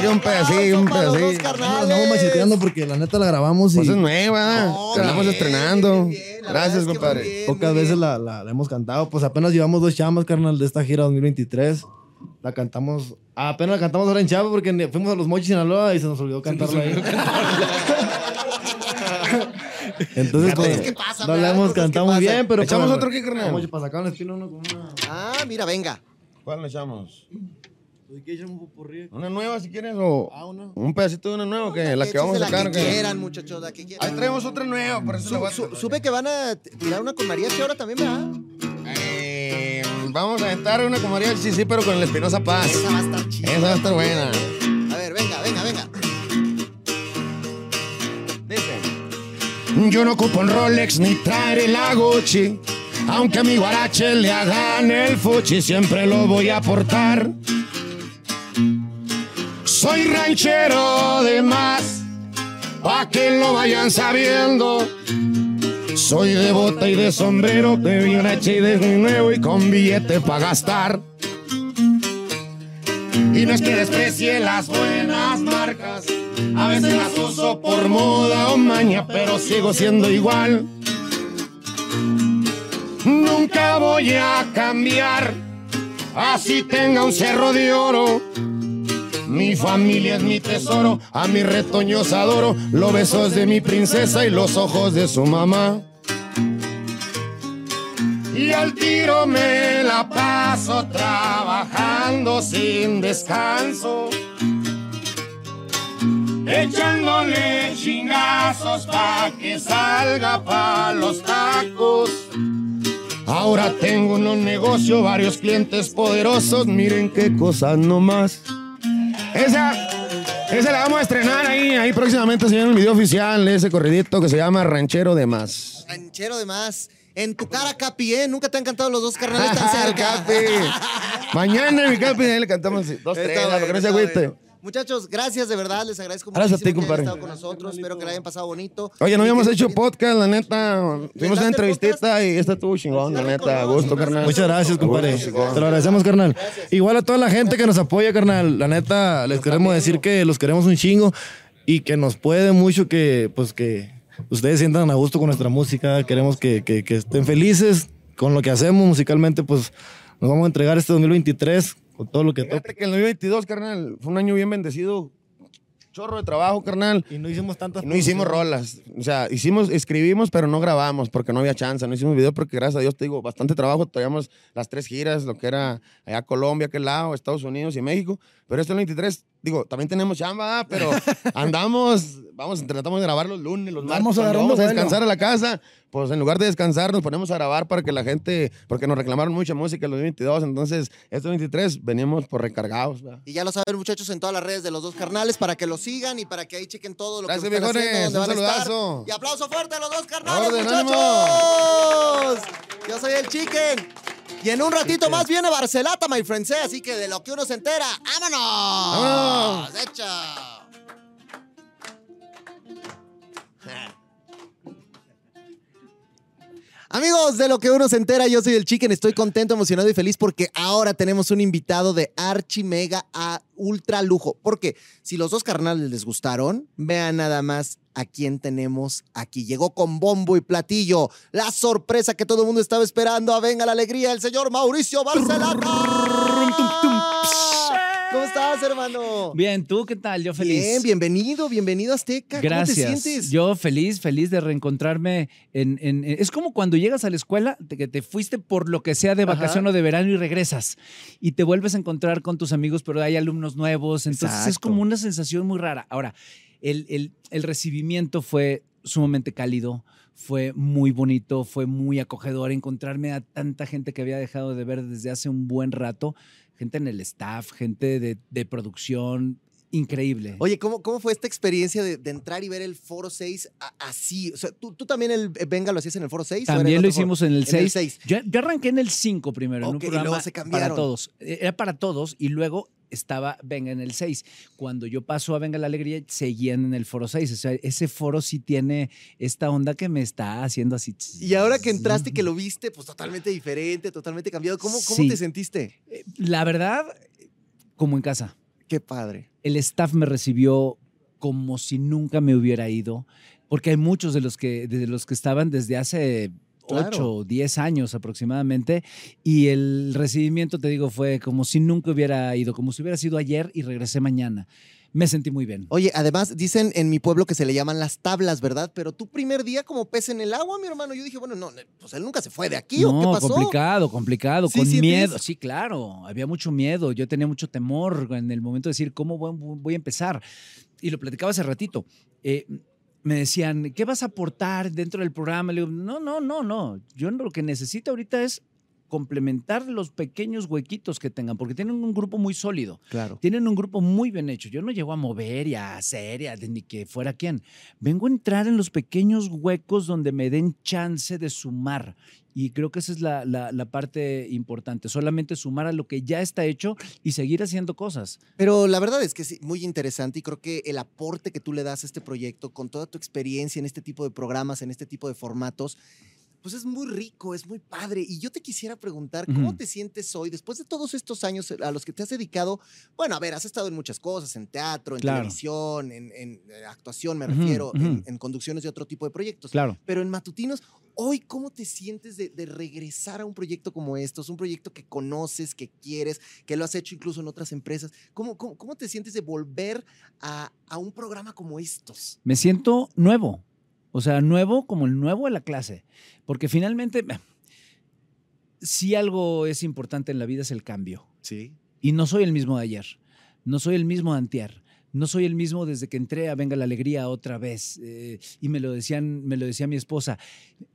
Hay un pedacito, un pedacito. Andamos macheteando porque la neta la grabamos y Pues es nueva, No, la estamos bien, estrenando. bien, bien, Gracias, que compadre. bien, pocas veces la, la- la hemos cantado. Pues apenas llevamos dos chamas, carnal, de esta gira 2023. La cantamos, ah, apenas la cantamos ahora en Chava porque fuimos a los Mochis Sinaloa y se nos olvidó cantarla ahí. (laughs) Entonces, pues, que no la hemos que cantado muy bien, pero... ¿Echamos para- otro qué, carnal? Vamos, para sacar un espino uno con una... Ah, mira, venga. ¿Cuál le echamos? ¿Una nueva si quieres o Ah, una. un pedacito de una nueva que la que vamos a la sacar? que que- quieran, muchachos, la que quieran. Ahí traemos otra nueva, por eso Su- la voy a su- supe que van a tirar una con mariachi ahora también, ¿verdad? Eh, vamos a aventar una como María sí, sí, pero con el Espinosa Paz. Esa va a estar chida. Esa va a estar buena. A ver, venga, venga, venga. Dice. Yo no ocupo un Rolex ni traer la Gucci. Aunque a mi guarache le hagan el fuchi, siempre lo voy a portar. Soy ranchero de más, pa' que lo vayan sabiendo. Soy de bota y de sombrero, de bien y de nuevo y con billete pa' gastar. Y no es que desprecie las buenas marcas, a veces las uso por moda o maña, pero sigo siendo igual. Nunca voy a cambiar, así tenga un cerro de oro. Mi familia es mi tesoro, a mis retoños adoro, los besos de mi princesa y los ojos de su mamá. Y al tiro me la paso trabajando sin descanso. Echándole chingazos pa' que salga pa' los tacos. Ahora tengo un negocio, varios clientes poderosos, miren qué cosas nomás. Esa, esa la vamos a estrenar ahí, ahí próximamente se viene el video oficial de ese corridito que se llama Ranchero de Más. Ranchero de más. En tu cara, Capi, ¿eh? Nunca te han cantado los dos carnales tan (laughs) cerca. Capi. Mañana mi Capi, ahí le cantamos (laughs) dos, tres, Está a lo que no se agüite. Muchachos, gracias de verdad, les agradezco Gracias a ti, muchísimo que hayan estado con nosotros. Espero que la hayan pasado bonito. Oye, no habíamos hecho podcast, la neta. Tuvimos una entrevistita y esta estuvo chingón, la neta. A gusto, carnal. Muchas gracias, compadre. Te lo agradecemos, carnal. Igual a toda la gente que nos apoya, carnal. La neta, les queremos decir que los queremos un chingo y que nos puede mucho que, pues, que ustedes sientan a gusto con nuestra música. Queremos que, que- que estén felices con lo que hacemos musicalmente, pues nos vamos a entregar este 2023 con todo lo que toca. Fíjate que el 2022, carnal, fue un año bien bendecido. Chorro de trabajo, carnal. Y no hicimos tantas Y no hicimos rolas. O sea, hicimos, escribimos, pero no grabamos porque no había chance. No hicimos video porque, gracias a Dios, te digo, bastante trabajo. Traíamos las tres giras, lo que era allá Colombia, aquel lado, Estados Unidos y México. Pero este 23, digo, también tenemos chamba, pero (laughs) andamos, vamos, tratamos de grabar los lunes, los martes. Vamos cuando agarrando vamos a descansar a la casa. Pues en lugar de descansar, nos ponemos a grabar para que la gente, porque nos reclamaron mucha música el 2022. Entonces, este 23 venimos por recargados. ¿verdad? Y ya lo saben, muchachos, en todas las redes de los dos carnales para que los sigan y para que ahí chequen todo lo Gracias, que están viejones. haciendo, Un van a estar. saludazo. Y aplauso fuerte a los dos carnales, Orden, muchachos. Yo soy el Chicken. Y en un ratito más viene Barcelata, my friends, ¿eh? así que de lo que uno se entera, ¡vámonos! ¡Vámonos! ¡Hecho! Amigos, de lo que uno se entera, yo soy el Chicken, estoy contento, emocionado y feliz porque ahora tenemos un invitado de archi mega a ultra lujo. Porque si los dos carnales les gustaron, vean nada más a quién tenemos aquí. Llegó con bombo y platillo, la sorpresa que todo el mundo estaba esperando. Venga la alegría, el señor Mauricio Barcelata. ¿Cómo estás, hermano? Bien, ¿tú qué tal? Yo feliz. Bien, bienvenido, bienvenido a Azteca. Gracias. ¿Cómo te sientes? Yo feliz, feliz de reencontrarme en, en- en- Es como cuando llegas a la escuela, de que te fuiste por lo que sea de vacación Ajá. o de verano y regresas. Y te vuelves a encontrar con tus amigos, pero hay alumnos nuevos. Entonces es Exacto. como una sensación muy rara. Ahora, el, el- el recibimiento fue sumamente cálido. Fue muy bonito, fue muy acogedor encontrarme a tanta gente que había dejado de ver desde hace un buen rato, gente en el staff, gente de, de producción, increíble. Oye, ¿cómo, ¿cómo fue esta experiencia de, de entrar y ver el Foro 6 a- así? O sea, ¿tú, tú también el eh, Venga lo hacías en el Foro 6? o era en También lo otro foro? hicimos en el En el 6. 6. Yo, yo arranqué en el 5 primero, en Ok, un programa para todos. Eh, Era para todos y luego estaba Venga en el 6. Cuando yo paso a Venga la Alegría, seguían en el Foro 6. O sea, ese foro sí tiene esta onda que me está haciendo así. Y ahora que entraste y que lo viste, pues totalmente diferente, totalmente cambiado. ¿Cómo, cómo Sí. te sentiste? Eh, La verdad, como en casa. Qué padre. el staff me recibió como si nunca me hubiera ido, porque hay muchos de los que, de los que estaban desde hace Claro. 8 o 10 años aproximadamente, y el recibimiento, te digo, fue como si nunca hubiera ido, como si hubiera sido ayer y regresé mañana. Me sentí muy bien. Oye, además dicen en mi pueblo que se le llaman las tablas, ¿verdad? Pero tu primer día como pez en el agua, mi hermano. Yo dije, bueno, no, pues él nunca se fue de aquí, ¿o qué No, pasó? complicado, complicado, ¿Sí con miedo. Sí, claro, había mucho miedo. Yo tenía mucho temor en el momento de decir, ¿cómo voy, voy a empezar? Y lo platicaba hace ratito. Eh, me decían, ¿qué vas a aportar dentro del programa? Le digo, no, no, no, no. Yo lo que necesito ahorita es complementar los pequeños huequitos que tengan, porque tienen un grupo muy sólido. Claro. Tienen un grupo muy bien hecho. Yo no llego a mover y a hacer y a ni que fuera quien. Vengo a entrar en los pequeños huecos donde me den chance de sumar. Y creo que esa es la, la- parte importante. Solamente sumar a lo que ya está hecho y seguir haciendo cosas. Pero la verdad es que sí, muy interesante y creo que el aporte que tú le das a este proyecto con toda tu experiencia en este tipo de programas, en este tipo de formatos, pues es muy rico, es muy padre. Y yo te quisiera preguntar, ¿cómo te sientes hoy después de todos estos años a los que te has dedicado? Bueno, a ver, has estado en muchas cosas, en teatro, en Claro. televisión, en, en, eh, actuación, me refiero, en- en conducciones de otro tipo de proyectos. Claro. Pero en Matutinos, hoy, ¿cómo te sientes de, de regresar a un proyecto como estos? Un proyecto que conoces, que quieres, que lo has hecho incluso en otras empresas. ¿Cómo, cómo, cómo te sientes de volver a, a un programa como estos? Me siento nuevo. O sea, nuevo como el nuevo de la clase. Porque finalmente, si algo es importante en la vida es el cambio. Sí. Y no soy el mismo de ayer. No soy el mismo de antier. No soy el mismo desde que entré a Venga la Alegría otra vez. Eh, y me lo, decían, me lo decía mi esposa.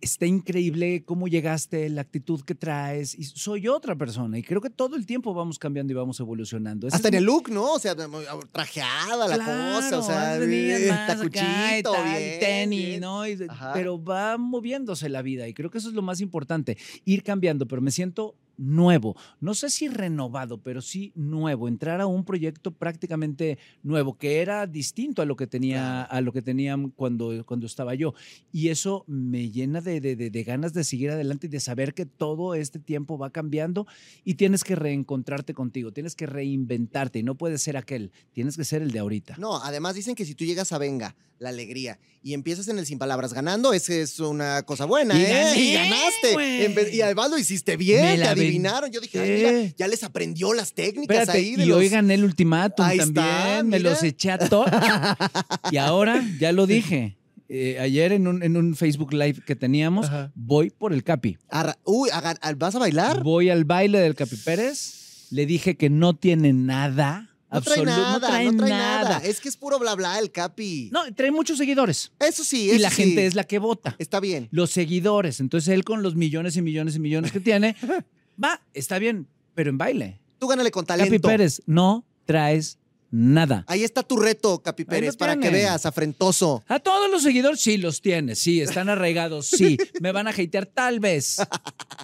Está increíble cómo llegaste, la actitud que traes. Y soy otra persona. Y creo que todo el tiempo vamos cambiando y vamos evolucionando. Ese Hasta en el look, ¿no? O sea, muy trajeada la cosa, o sea, (laughs) acá y tacuchito, tal, bien, tenis, bien. ¿no? Y- pero va moviéndose la vida y creo que eso es lo más importante, ir cambiando, pero me siento nuevo, no sé si renovado, pero sí nuevo, entrar a un proyecto prácticamente nuevo, que era distinto a lo que tenía, a lo que tenían cuando, cuando estaba yo. Y eso me llena de, de- de- de ganas de seguir adelante y de saber que todo este tiempo va cambiando y tienes que reencontrarte contigo, tienes que reinventarte y no puedes ser aquel, tienes que ser el de ahorita. No, además dicen que si tú llegas a Venga, la alegría, y empiezas en el Sin Palabras ganando, esa es una cosa buena, Y ¿eh? gané, y ganaste. y además lo hiciste bien, te adivinaron. Yo dije, ay, mira, ya les aprendió las técnicas Espérate, ahí de y los... hoy gané el ultimátum Ahí también, está, me los eché a todos. (laughs) y ahora, ya lo dije, eh, ayer en un, en un Facebook Live que teníamos, Ajá. voy por el Capi. Arra- Uy, ¿vas a bailar? Voy al baile del Capi Pérez, le dije que no tiene nada, No trae nada, no trae, nada. Es que es puro bla bla el Capi. No, trae muchos seguidores. Eso sí, y eso la sí. gente es la que vota. Está bien. Los seguidores. Entonces él con los millones y millones y millones que tiene, (laughs) va, está bien, pero en baile. Tú gánale con Capi talento. Pérez, no traes nada. Ahí está tu reto, Capi Pérez, para que veas, afrentoso. A todos los seguidores sí los tienes, sí, están arraigados, sí. (laughs) Me van a hatear tal vez.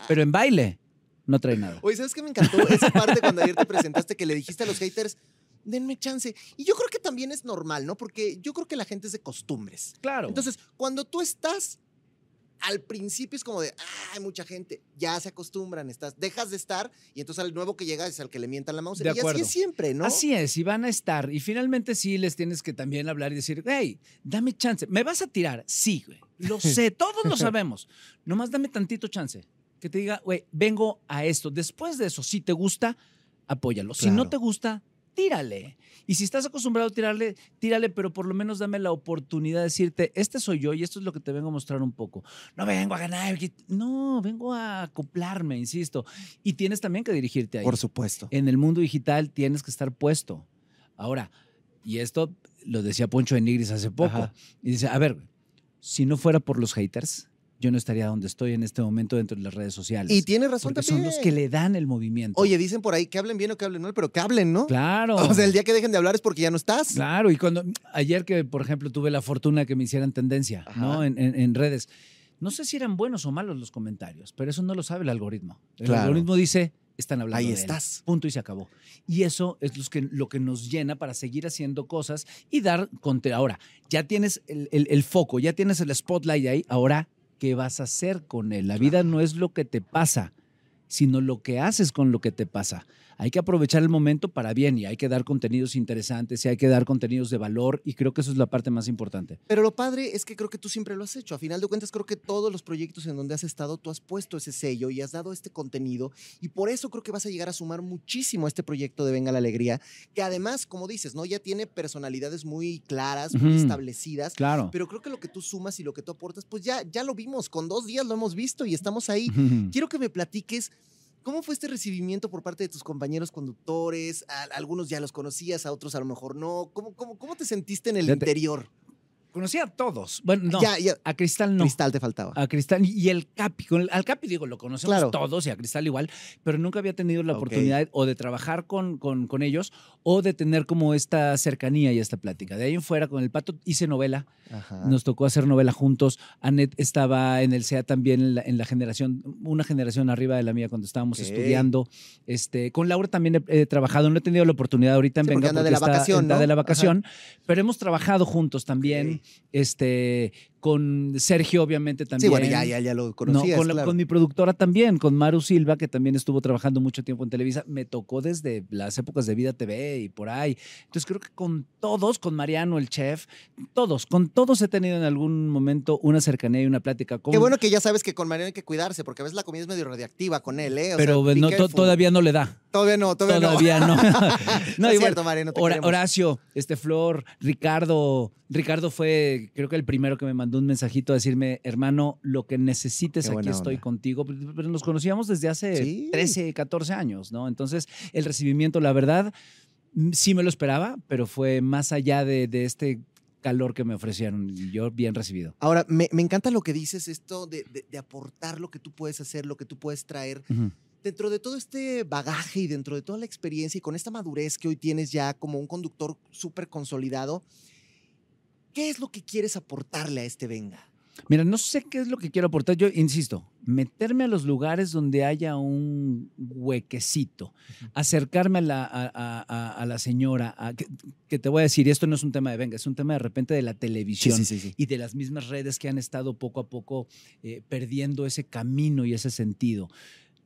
Pero en baile no trae nada. Oye, ¿sabes qué me encantó? Esa parte cuando ayer te presentaste que le dijiste a los haters, denme chance. Y yo creo que también es normal, ¿no? Porque yo creo que la gente es de costumbres. Claro. Entonces, cuando tú estás, al principio es como de, ah, hay mucha gente, ya se acostumbran, estás, dejas de estar y entonces al nuevo que llega es al que le mientan la mouse. De y así acuerdo. es siempre, ¿no? Así es, y van a estar. Y finalmente sí les tienes que también hablar y decir, hey, dame chance. ¿Me vas a tirar? Sí, güey. Lo (laughs) sé, todos lo sabemos. Nomás dame tantito chance. Que te diga, güey, vengo a esto. Después de eso, si te gusta, apóyalo. Si no te gusta, tírale. Y si estás acostumbrado a tirarle, tírale, pero por lo menos dame la oportunidad de decirte, este soy yo y esto es lo que te vengo a mostrar un poco. No vengo a ganar, no, vengo a acoplarme, insisto. Y tienes también que dirigirte ahí. Por supuesto. En el mundo digital tienes que estar puesto. Ahora, y esto lo decía Poncho de Nigris hace poco, Ajá. y dice, a ver, si no fuera por los haters, yo no estaría donde estoy en este momento dentro de las redes sociales. Y tiene razón porque también. son los que le dan el movimiento. Oye, dicen por ahí que hablen bien o que hablen mal, pero que hablen, ¿no? claro. O sea, el día que dejen de hablar es porque ya no estás. Claro, y cuando ayer que, por ejemplo, tuve la fortuna que me hicieran tendencia, Ajá. ¿no? En, en- en redes. No sé si eran buenos o malos los comentarios, pero eso no lo sabe el algoritmo. El Claro. algoritmo dice, están hablando Ahí de él. estás. Punto y se acabó. Y eso es los que, lo que nos llena para seguir haciendo cosas y dar contenido. Ahora, ya tienes el, el- el foco, ya tienes el spotlight ahí. Ahora, ¿qué vas a hacer con él? La vida no es lo que te pasa, sino lo que haces con lo que te pasa. Hay que aprovechar el momento para bien y hay que dar contenidos interesantes y hay que dar contenidos de valor y creo que eso es la parte más importante. Pero lo padre es que creo que tú siempre lo has hecho. A final de cuentas, creo que todos los proyectos en donde has estado, tú has puesto ese sello y has dado este contenido. Y por eso creo que vas a llegar a sumar muchísimo a este proyecto de Venga la Alegría, que además, como dices, ¿no? Ya tiene personalidades muy claras, muy establecidas. Claro. Pero creo que lo que tú sumas y lo que tú aportas, pues ya, ya lo vimos. Con dos días lo hemos visto y estamos ahí. Quiero que me platiques cómo fue este recibimiento por parte de tus compañeros conductores. A- algunos ya los conocías, a otros a lo mejor no. ¿Cómo, cómo, cómo te sentiste en el Fíjate, interior? Conocí a todos. Bueno, no. Ya, ya. A Cristal no. Cristal te faltaba. A Cristal y el Capi. Con el- al Capi, digo, lo conocemos Claro. todos y a Cristal igual, pero nunca había tenido la oportunidad o de trabajar con, con, con ellos o de tener como esta cercanía y esta plática. De ahí en fuera, con el Pato hice novela, Ajá. nos tocó hacer novela juntos. Anet estaba en el SEA también en la, en la generación, una generación arriba de la mía cuando estábamos estudiando. Este, con Laura también he, he trabajado, no he tenido la oportunidad ahorita en Sí, porque Venga anda de la está- vacación, ¿no? de la Ajá. vacación, pero hemos trabajado juntos también. Ok. Este, con Sergio, obviamente, también. Sí, bueno, ya, ya, ya lo No, conocías, con, la- claro. con mi productora también, con Maru Silva, que también estuvo trabajando mucho tiempo en Televisa. Me tocó desde las épocas de Vida TV y por ahí. Entonces creo que con todos, con Mariano, el chef, todos, con todos he tenido en algún momento una cercanía y una plática. Con, Qué bueno que ya sabes que con Mariano hay que cuidarse, porque a veces la comida es medio radiactiva con él, ¿eh? O pero sea, be no, to- todavía no le da. Todavía no, todavía, Todavía no. no. (laughs) (laughs) no, es igual, cierto, Mariano, te Hora- queremos. Horacio, este Flor, Ricardo. Ricardo fue, creo que el primero que me mandó un mensajito a decirme, hermano, lo que necesites, Qué aquí estoy onda. contigo. Pero nos conocíamos desde hace Sí. 13, 14 años, ¿no? Entonces, el recibimiento, la verdad, mm, sí me lo esperaba, pero fue más allá de, de este calor que me ofrecieron. y Yo bien recibido. Ahora, me, me encanta lo que dices, esto de, de- de aportar lo que tú puedes hacer, lo que tú puedes traer. Ujú. Dentro de todo este bagaje y dentro de toda la experiencia y con esta madurez que hoy tienes ya como un conductor súper consolidado, ¿qué es lo que quieres aportarle a este Venga? Mira, no sé qué es lo que quiero aportar. Yo insisto, meterme a los lugares donde haya un huequecito, acercarme a la, a, a- a- a la señora, que, que te voy a decir, esto no es un tema de venga, es un tema de repente de la televisión sí, sí. y de las mismas redes que han estado poco a poco eh, perdiendo ese camino y ese sentido.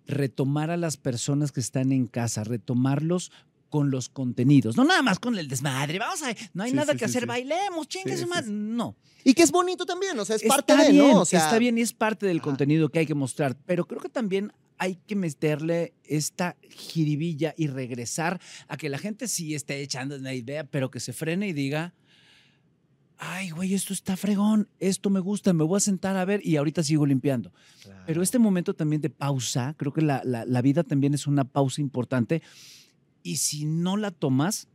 Retomar a las personas que están en casa, retomarlos con los contenidos, no nada más con el desmadre, vamos a, no hay Sí, nada sí, que sí, hacer, bailemos, chingue Sí, su sí, madre. sí. No, Y que es bonito también, o sea, es parte de, ¿no? O sea, está bien y es parte del Ajá. contenido que hay que mostrar, pero creo que también hay que meterle esta jiribilla y regresar a que la gente sí esté echando una idea, pero que se frene y diga, ay, güey, esto está fregón, esto me gusta, me voy a sentar a ver y ahorita sigo limpiando. Pero este momento también de pausa, creo que la, la- la vida también es una pausa importante y si no la tomas,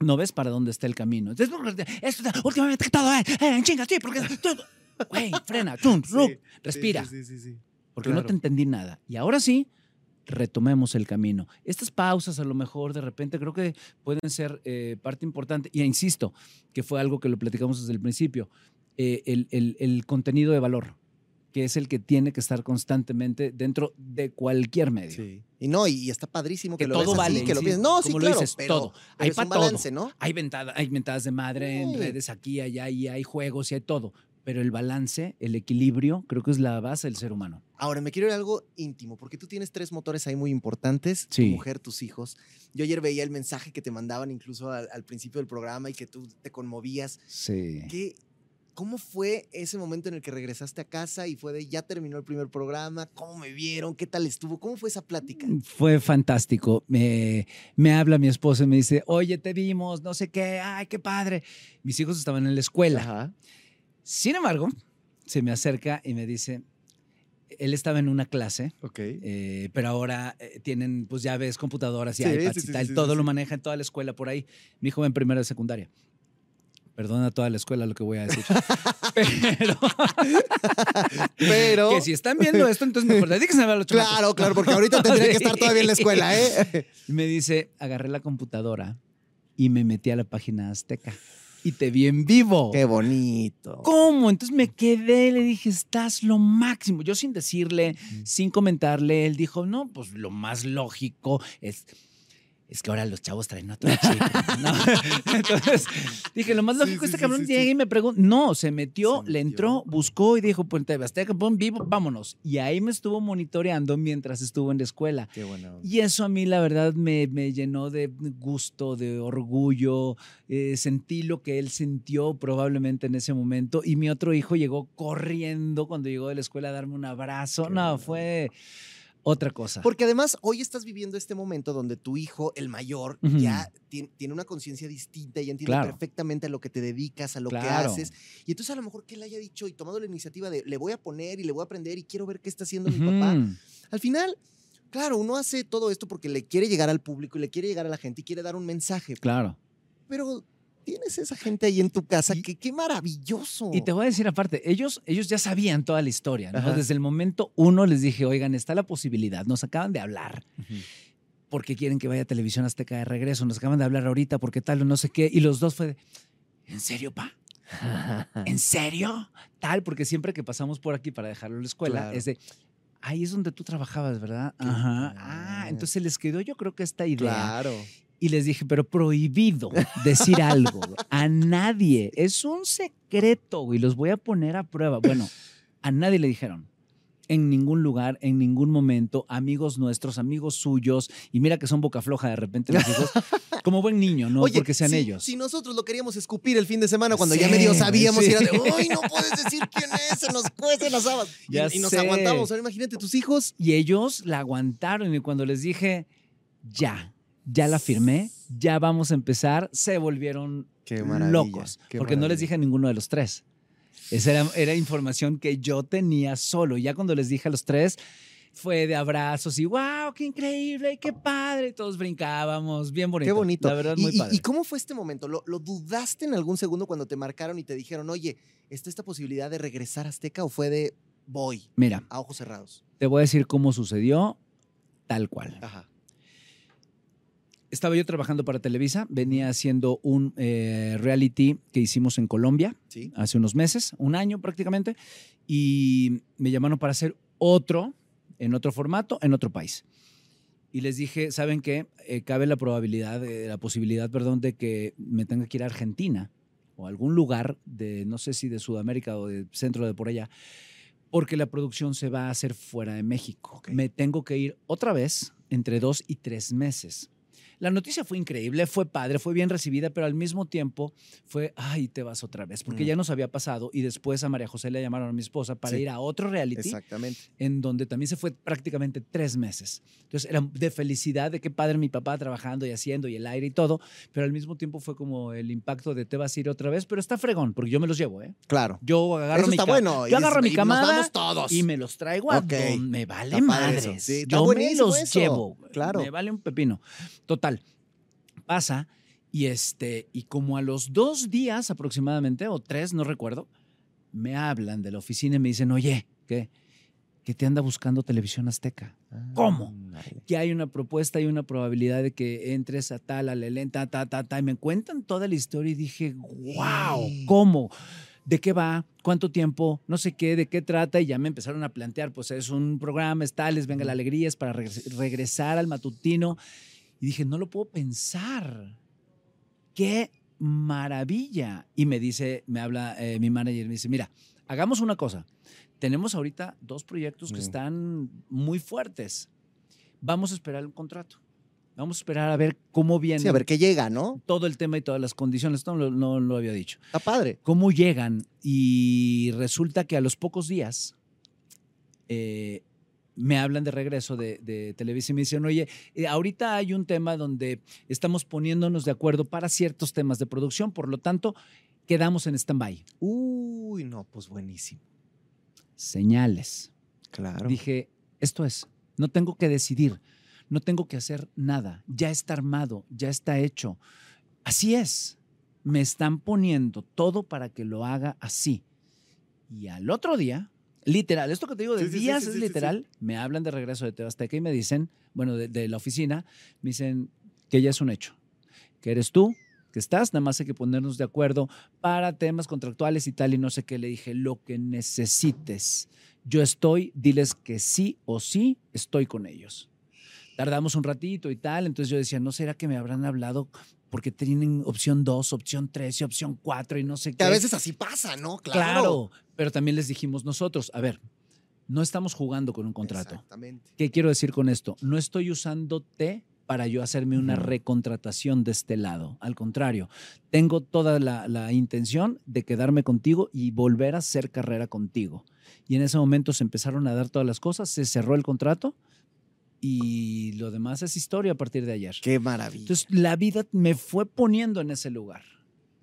no ves para dónde está el camino. Esto, últimamente todo, eh, eh, en chinga, sí, porque (laughs) Güey, frena, chum, rup, respira, Sí, sí, sí, sí. porque no claro. te entendí nada. Y ahora sí, retomemos el camino. Estas pausas a lo mejor de repente creo que pueden ser eh, parte importante. Y insisto, que fue algo que lo platicamos desde el principio, eh, el, el- el contenido de valor, que es el que tiene que estar constantemente dentro de cualquier medio. Sí. Y no, y está padrísimo que, Que lo todo ves así, vale, que lo sí, piensas. No, sí, lo claro, dices, pero, todo. pero Hay es pa' un balance, todo. ¿no? Hay, ventada- hay mentadas de madre en redes aquí, allá, y hay juegos y hay todo. Pero el balance, el equilibrio, creo que es la base del ser humano. Ahora, me quiero ir a algo íntimo, porque tú tienes tres motores ahí muy importantes, tu mujer, tus hijos. Yo ayer veía el mensaje que te mandaban incluso al, al principio del programa y que tú te conmovías. Sí. ¿Qué, ¿Cómo fue ese momento en el que regresaste a casa y fue de ya terminó el primer programa? ¿Cómo me vieron? ¿Qué tal estuvo? ¿Cómo fue esa plática? Fue fantástico. Me, me habla mi esposa y me dice, oye, te vimos, no sé qué, ay, qué padre. Mis hijos estaban en la escuela. Ajá. Sin embargo, se me acerca y me dice, él estaba en una clase, Ok. eh, pero ahora eh, tienen, pues ya ves, computadoras y Sí, iPads sí, y tal, todo lo maneja en toda la escuela por ahí. Mi hijo va en primera de secundaria. Perdona a toda la escuela lo que voy a decir. (laughs) pero (laughs) Pero. que si están viendo esto, entonces mejor dedíquense a ver a los chamacos. Claro, claro, porque ahorita tendría que estar todavía en la escuela, ¿eh? Y me dice, agarré la computadora y me metí a la página azteca y te vi en vivo. Qué bonito. ¿Cómo? Entonces me quedé, le dije, estás lo máximo. Yo sin decirle, sin comentarle, él dijo, no, pues lo más lógico es... Es que ahora los chavos traen otro chip. (laughs) ¿no? Entonces dije, lo más lógico sí, es que sí, cabrón sí, y me pregunta. No, se metió, Se le metió. entró, buscó y dijo, TV Azteca, pon vivo, vámonos. Y ahí me estuvo monitoreando mientras estuvo en la escuela. Qué bueno. Y eso a mí, la verdad, me, me llenó de gusto, de orgullo. eh, sentí lo que él sintió probablemente en ese momento. Y mi otro hijo llegó corriendo cuando llegó de la escuela a darme un abrazo. no, fue otra cosa. Porque además hoy estás viviendo este momento donde tu hijo, el mayor, ya tiene, tiene una conciencia distinta y entiende Claro. perfectamente a lo que te dedicas, a lo que haces. Y entonces a lo mejor que él haya dicho y tomado la iniciativa de le voy a poner y le voy a aprender y quiero ver qué está haciendo mi papá. Al final, claro, uno hace todo esto porque le quiere llegar al público y le quiere llegar a la gente y quiere dar un mensaje. Claro. Pero tienes esa gente ahí en tu casa, Y- que qué maravilloso. Y te voy a decir aparte, ellos, ellos ya sabían toda la historia, ¿no? Ajá. Desde el momento uno les dije, oigan, está la posibilidad, nos acaban de hablar. porque quieren que vaya a Televisión Azteca de regreso, nos acaban de hablar ahorita porque tal o no sé qué, y los dos fue de, ¿en serio, pa? ¿En serio? Tal, porque siempre que pasamos por aquí para dejarlo en la escuela, Claro. es de, ahí es donde tú trabajabas, ¿verdad? Ajá. Ah, entonces les quedó yo creo que esta idea. Claro. Y les dije, pero prohibido decir algo a nadie. Es un secreto, güey. Los voy a poner a prueba. Bueno, a nadie le dijeron. En ningún lugar, en ningún momento, amigos nuestros, amigos suyos, y mira que son boca floja de repente los hijos, (laughs) como buen niño, no Oye, porque sean si, ellos. Si nosotros lo queríamos escupir el fin de semana cuando ya Sí, medio sabíamos sí. y era de, (laughs) uy, no puedes decir quién es, se nos cuecen las habas. Y, Ya y nos sé. aguantamos. Ahora imagínate tus hijos. Y ellos la aguantaron y cuando les dije, ya, ya la firmé, ya vamos a empezar, se volvieron Qué locos. qué Porque no les dije a ninguno de los tres. Esa era, era información que yo tenía solo. Ya cuando les dije a los tres, fue de abrazos y wow, qué increíble, qué padre. Y todos brincábamos, bien bonito. Qué bonito. La verdad, ¿Y, muy padre. y cómo fue este momento? ¿Lo, lo dudaste en algún segundo cuando te marcaron y te dijeron, oye, ¿está esta posibilidad de regresar a Azteca o fue de voy Mira, a ojos cerrados? te voy a decir cómo sucedió, tal cual. Ajá. Estaba yo trabajando para Televisa, venía haciendo un eh, reality que hicimos en Colombia. Sí. hace unos meses, un año prácticamente, y me llamaron para hacer otro, en otro formato, en otro país. Y les dije, ¿saben qué? Eh, cabe la probabilidad, eh, la posibilidad, perdón, de que me tenga que ir a Argentina o a algún lugar de, no sé si de Sudamérica o de centro de por allá, porque la producción se va a hacer fuera de México. Ok. Me tengo que ir otra vez entre dos y tres meses. La noticia fue increíble, fue padre, fue bien recibida, pero al mismo tiempo fue, ay, te vas otra vez, porque Mm. ya nos había pasado y después a María José le llamaron a mi esposa para Sí. ir a otro reality Exactamente. en donde también se fue prácticamente tres meses. Entonces era de felicidad de qué padre mi papá trabajando y haciendo y el aire y todo, pero al mismo tiempo fue como el impacto de te vas a ir otra vez, pero está fregón, porque yo me los llevo, ¿eh? Claro. Yo agarro Eso mi está bueno. y Yo agarro mi y nos camada vamos todos. y me los traigo a Ok. donde me vale madres. Sí, yo me los eso. llevo. Claro. Me vale un pepino. Total. Pasa y este y como a los dos días aproximadamente o tres, no recuerdo, me hablan de la oficina y me dicen, oye, ¿qué? Que te anda buscando televisión azteca. ¿Cómo? Ándale. que hay una propuesta y una probabilidad de que entres a tal, a Lelén, ta, ta, ta, ta. Y me cuentan toda la historia y dije, wow, ¿cómo? ¿De qué va? ¿Cuánto tiempo? No sé qué, de qué trata. Y ya me empezaron a plantear, pues es un programa, es tal, es Venga la Alegría, es para regres- regresar al matutino. Y dije, no lo puedo pensar. ¡Qué maravilla! Y me dice, me habla eh, mi manager, me dice, mira, hagamos una cosa. Tenemos ahorita dos proyectos que Mm. están muy fuertes. Vamos a esperar un contrato. Vamos a esperar a ver cómo viene Sí, a ver qué llega, ¿no? todo el tema y todas las condiciones. No, no lo había dicho. Está padre. ¿Cómo llegan? Y resulta que a los pocos días eh, me hablan de regreso de, de Televisa y me dicen, oye, eh, ahorita hay un tema donde estamos poniéndonos de acuerdo para ciertos temas de producción, por lo tanto, quedamos en stand-by. Uy, no, pues buenísimo. Señales. Claro. Dije, esto es, no tengo que decidir, no tengo que hacer nada, ya está armado, ya está hecho. Así es, me están poniendo todo para que lo haga así. Y al otro día, literal, esto que te digo de Sí, sí, sí, días sí, es literal, me hablan de regreso de Tebasteca y me dicen, bueno, de, de la oficina, me dicen que ya es un hecho, que eres tú, que estás, nada más hay que ponernos de acuerdo para temas contractuales y tal, y no sé qué. Le dije, lo que necesites, yo estoy, diles que sí o sí estoy con ellos. Tardamos un ratito y tal, entonces yo decía, ¿no será que me habrán hablado porque tienen opción 2, opción 3 y opción 4 y no sé qué? Que a veces así pasa, ¿no? Claro. Claro, pero también les dijimos nosotros, a ver, no estamos jugando con un contrato. Exactamente. ¿Qué quiero decir con esto? No estoy usándote para yo hacerme una recontratación de este lado. Al contrario, tengo toda la, la intención de quedarme contigo y volver a hacer carrera contigo. Y en ese momento se empezaron a dar todas las cosas, se cerró el contrato y lo demás es historia a partir de ayer. Qué maravilla. Entonces la vida me fue poniendo en ese lugar.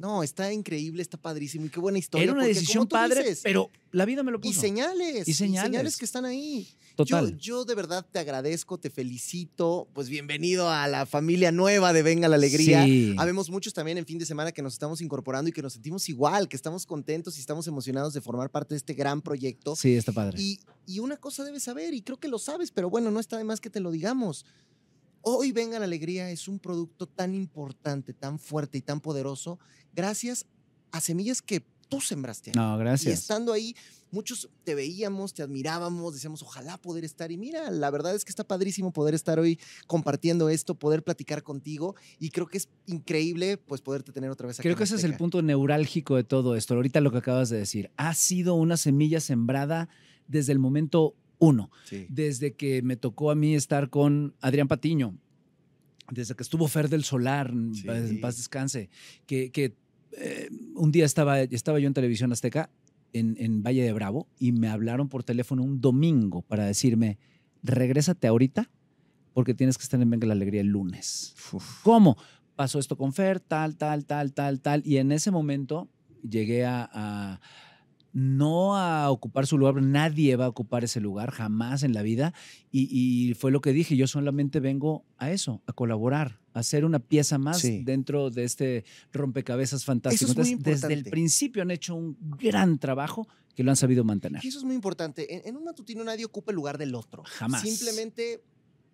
No, está increíble, está padrísimo y qué buena historia. Era una porque decisión padre, dices, pero la vida me lo Y puso. señales. Y señales. que están ahí. Total. Yo, yo de verdad te agradezco, te felicito. Pues bienvenido a la familia nueva de Venga la Alegría. Sí. Habemos muchos también en fin de semana que nos estamos incorporando y que nos sentimos igual, que estamos contentos y estamos emocionados de formar parte de este gran proyecto. Sí, está padre. Y, y una cosa debes saber, y creo que lo sabes, pero bueno, no está de más que te lo digamos. Hoy Venga la Alegría es un producto tan importante, tan fuerte y tan poderoso, gracias a semillas que tú sembraste ahí. No, Y gracias. estando ahí, muchos te veíamos, te admirábamos, decíamos, ojalá poder estar. Y mira, la verdad es que está padrísimo poder estar hoy compartiendo esto, poder platicar contigo. Y creo que es increíble, pues, poderte tener otra vez aquí. Creo que ese es el punto neurálgico de todo esto. Ahorita lo que acabas de decir. Ha sido una semilla sembrada desde el momento uno. Sí. Desde que me tocó a mí estar con Adrián Patiño. Desde que estuvo Fer del Solar, en Sí. paz- en paz descanse. Que, que, eh, un día estaba, estaba yo en Televisión Azteca, en, en Valle de Bravo, y me hablaron por teléfono un domingo para decirme, regrésate ahorita porque tienes que estar en Venga la Alegría el lunes. ¿Cómo? Pasó esto con Fer, tal, tal, tal, tal, tal. Y en ese momento llegué a, a- no a ocupar su lugar, nadie va a ocupar ese lugar jamás en la vida. Y, y fue lo que dije, yo solamente vengo a eso, a colaborar, a hacer una pieza más Sí. dentro de este rompecabezas fantástico. Eso es Entonces, desde el principio han hecho un gran trabajo que lo han sabido mantener. Y eso es muy importante. En, en un matutino nadie ocupa el lugar del otro. Jamás. Simplemente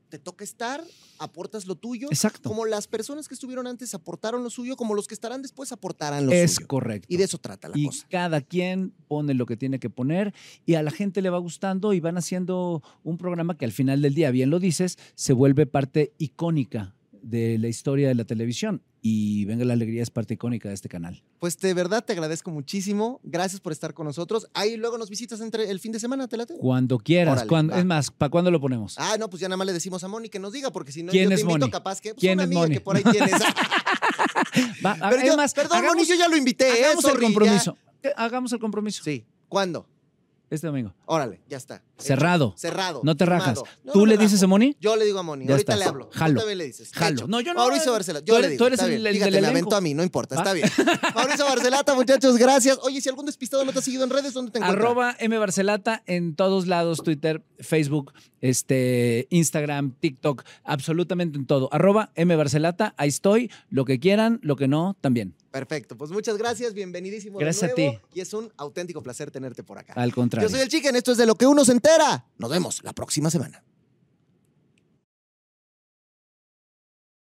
te toca estar, aportas lo tuyo. Exacto. Como las personas que estuvieron antes aportaron lo suyo, como los que estarán después aportarán lo Es suyo. correcto. Y de eso trata la y cosa. cada quien pone lo que tiene que poner y a la gente le va gustando y van haciendo un programa que al final del día, bien lo dices, se vuelve parte icónica de la historia de la televisión. Y Venga la Alegría es parte icónica de este canal. Pues de verdad te agradezco muchísimo. Gracias por estar con nosotros. Ahí luego nos visitas entre el fin de semana, ¿te late? Cuando quieras. Órale, cuando- es más, ¿para cuándo lo ponemos? Ah, no, pues ya nada más le decimos a Moni que nos diga, porque si no, ¿Quién yo te es invito Moni? capaz que pues, ¿Quién una es amiga Moni? que por ahí tienes. (laughs) (laughs) Va, Pero es yo- más, perdón, hagamos, Moni, yo ya lo invité. ¿eh? hagamos el Sorry, compromiso. Eh, Hagamos el compromiso. Sí. ¿Cuándo? Este domingo. Órale, ya está. Cerrado. Cerrado. No te rajas. No, ¿Tú no le dices a Moni? Yo le digo a Moni. Ya Ahorita está. le hablo. Jalo. Tú también le dices. Jalo. No, yo no. Mauricio Barcelata. Tú Yo eres- le digo. tú eres el- el Fíjate, elenco. aventó a mí, no importa. Está bien. (laughs) Mauricio Barcelata, muchachos, gracias. Oye, si algún despistado no te ha seguido en redes, ¿dónde te encuentras? Arroba M Barcelata en todos lados, Twitter, Facebook, este, Instagram, TikTok, absolutamente en todo. Arroba M Barcelata, ahí estoy. Lo que quieran, lo que no, también. Perfecto. Pues muchas gracias. Bienvenidísimo Gracias a de nuevo. ti. Y es un auténtico placer tenerte por acá. Al contrario. Yo soy el Chicken. Esto es de lo que uno se entera. Nos vemos la próxima semana.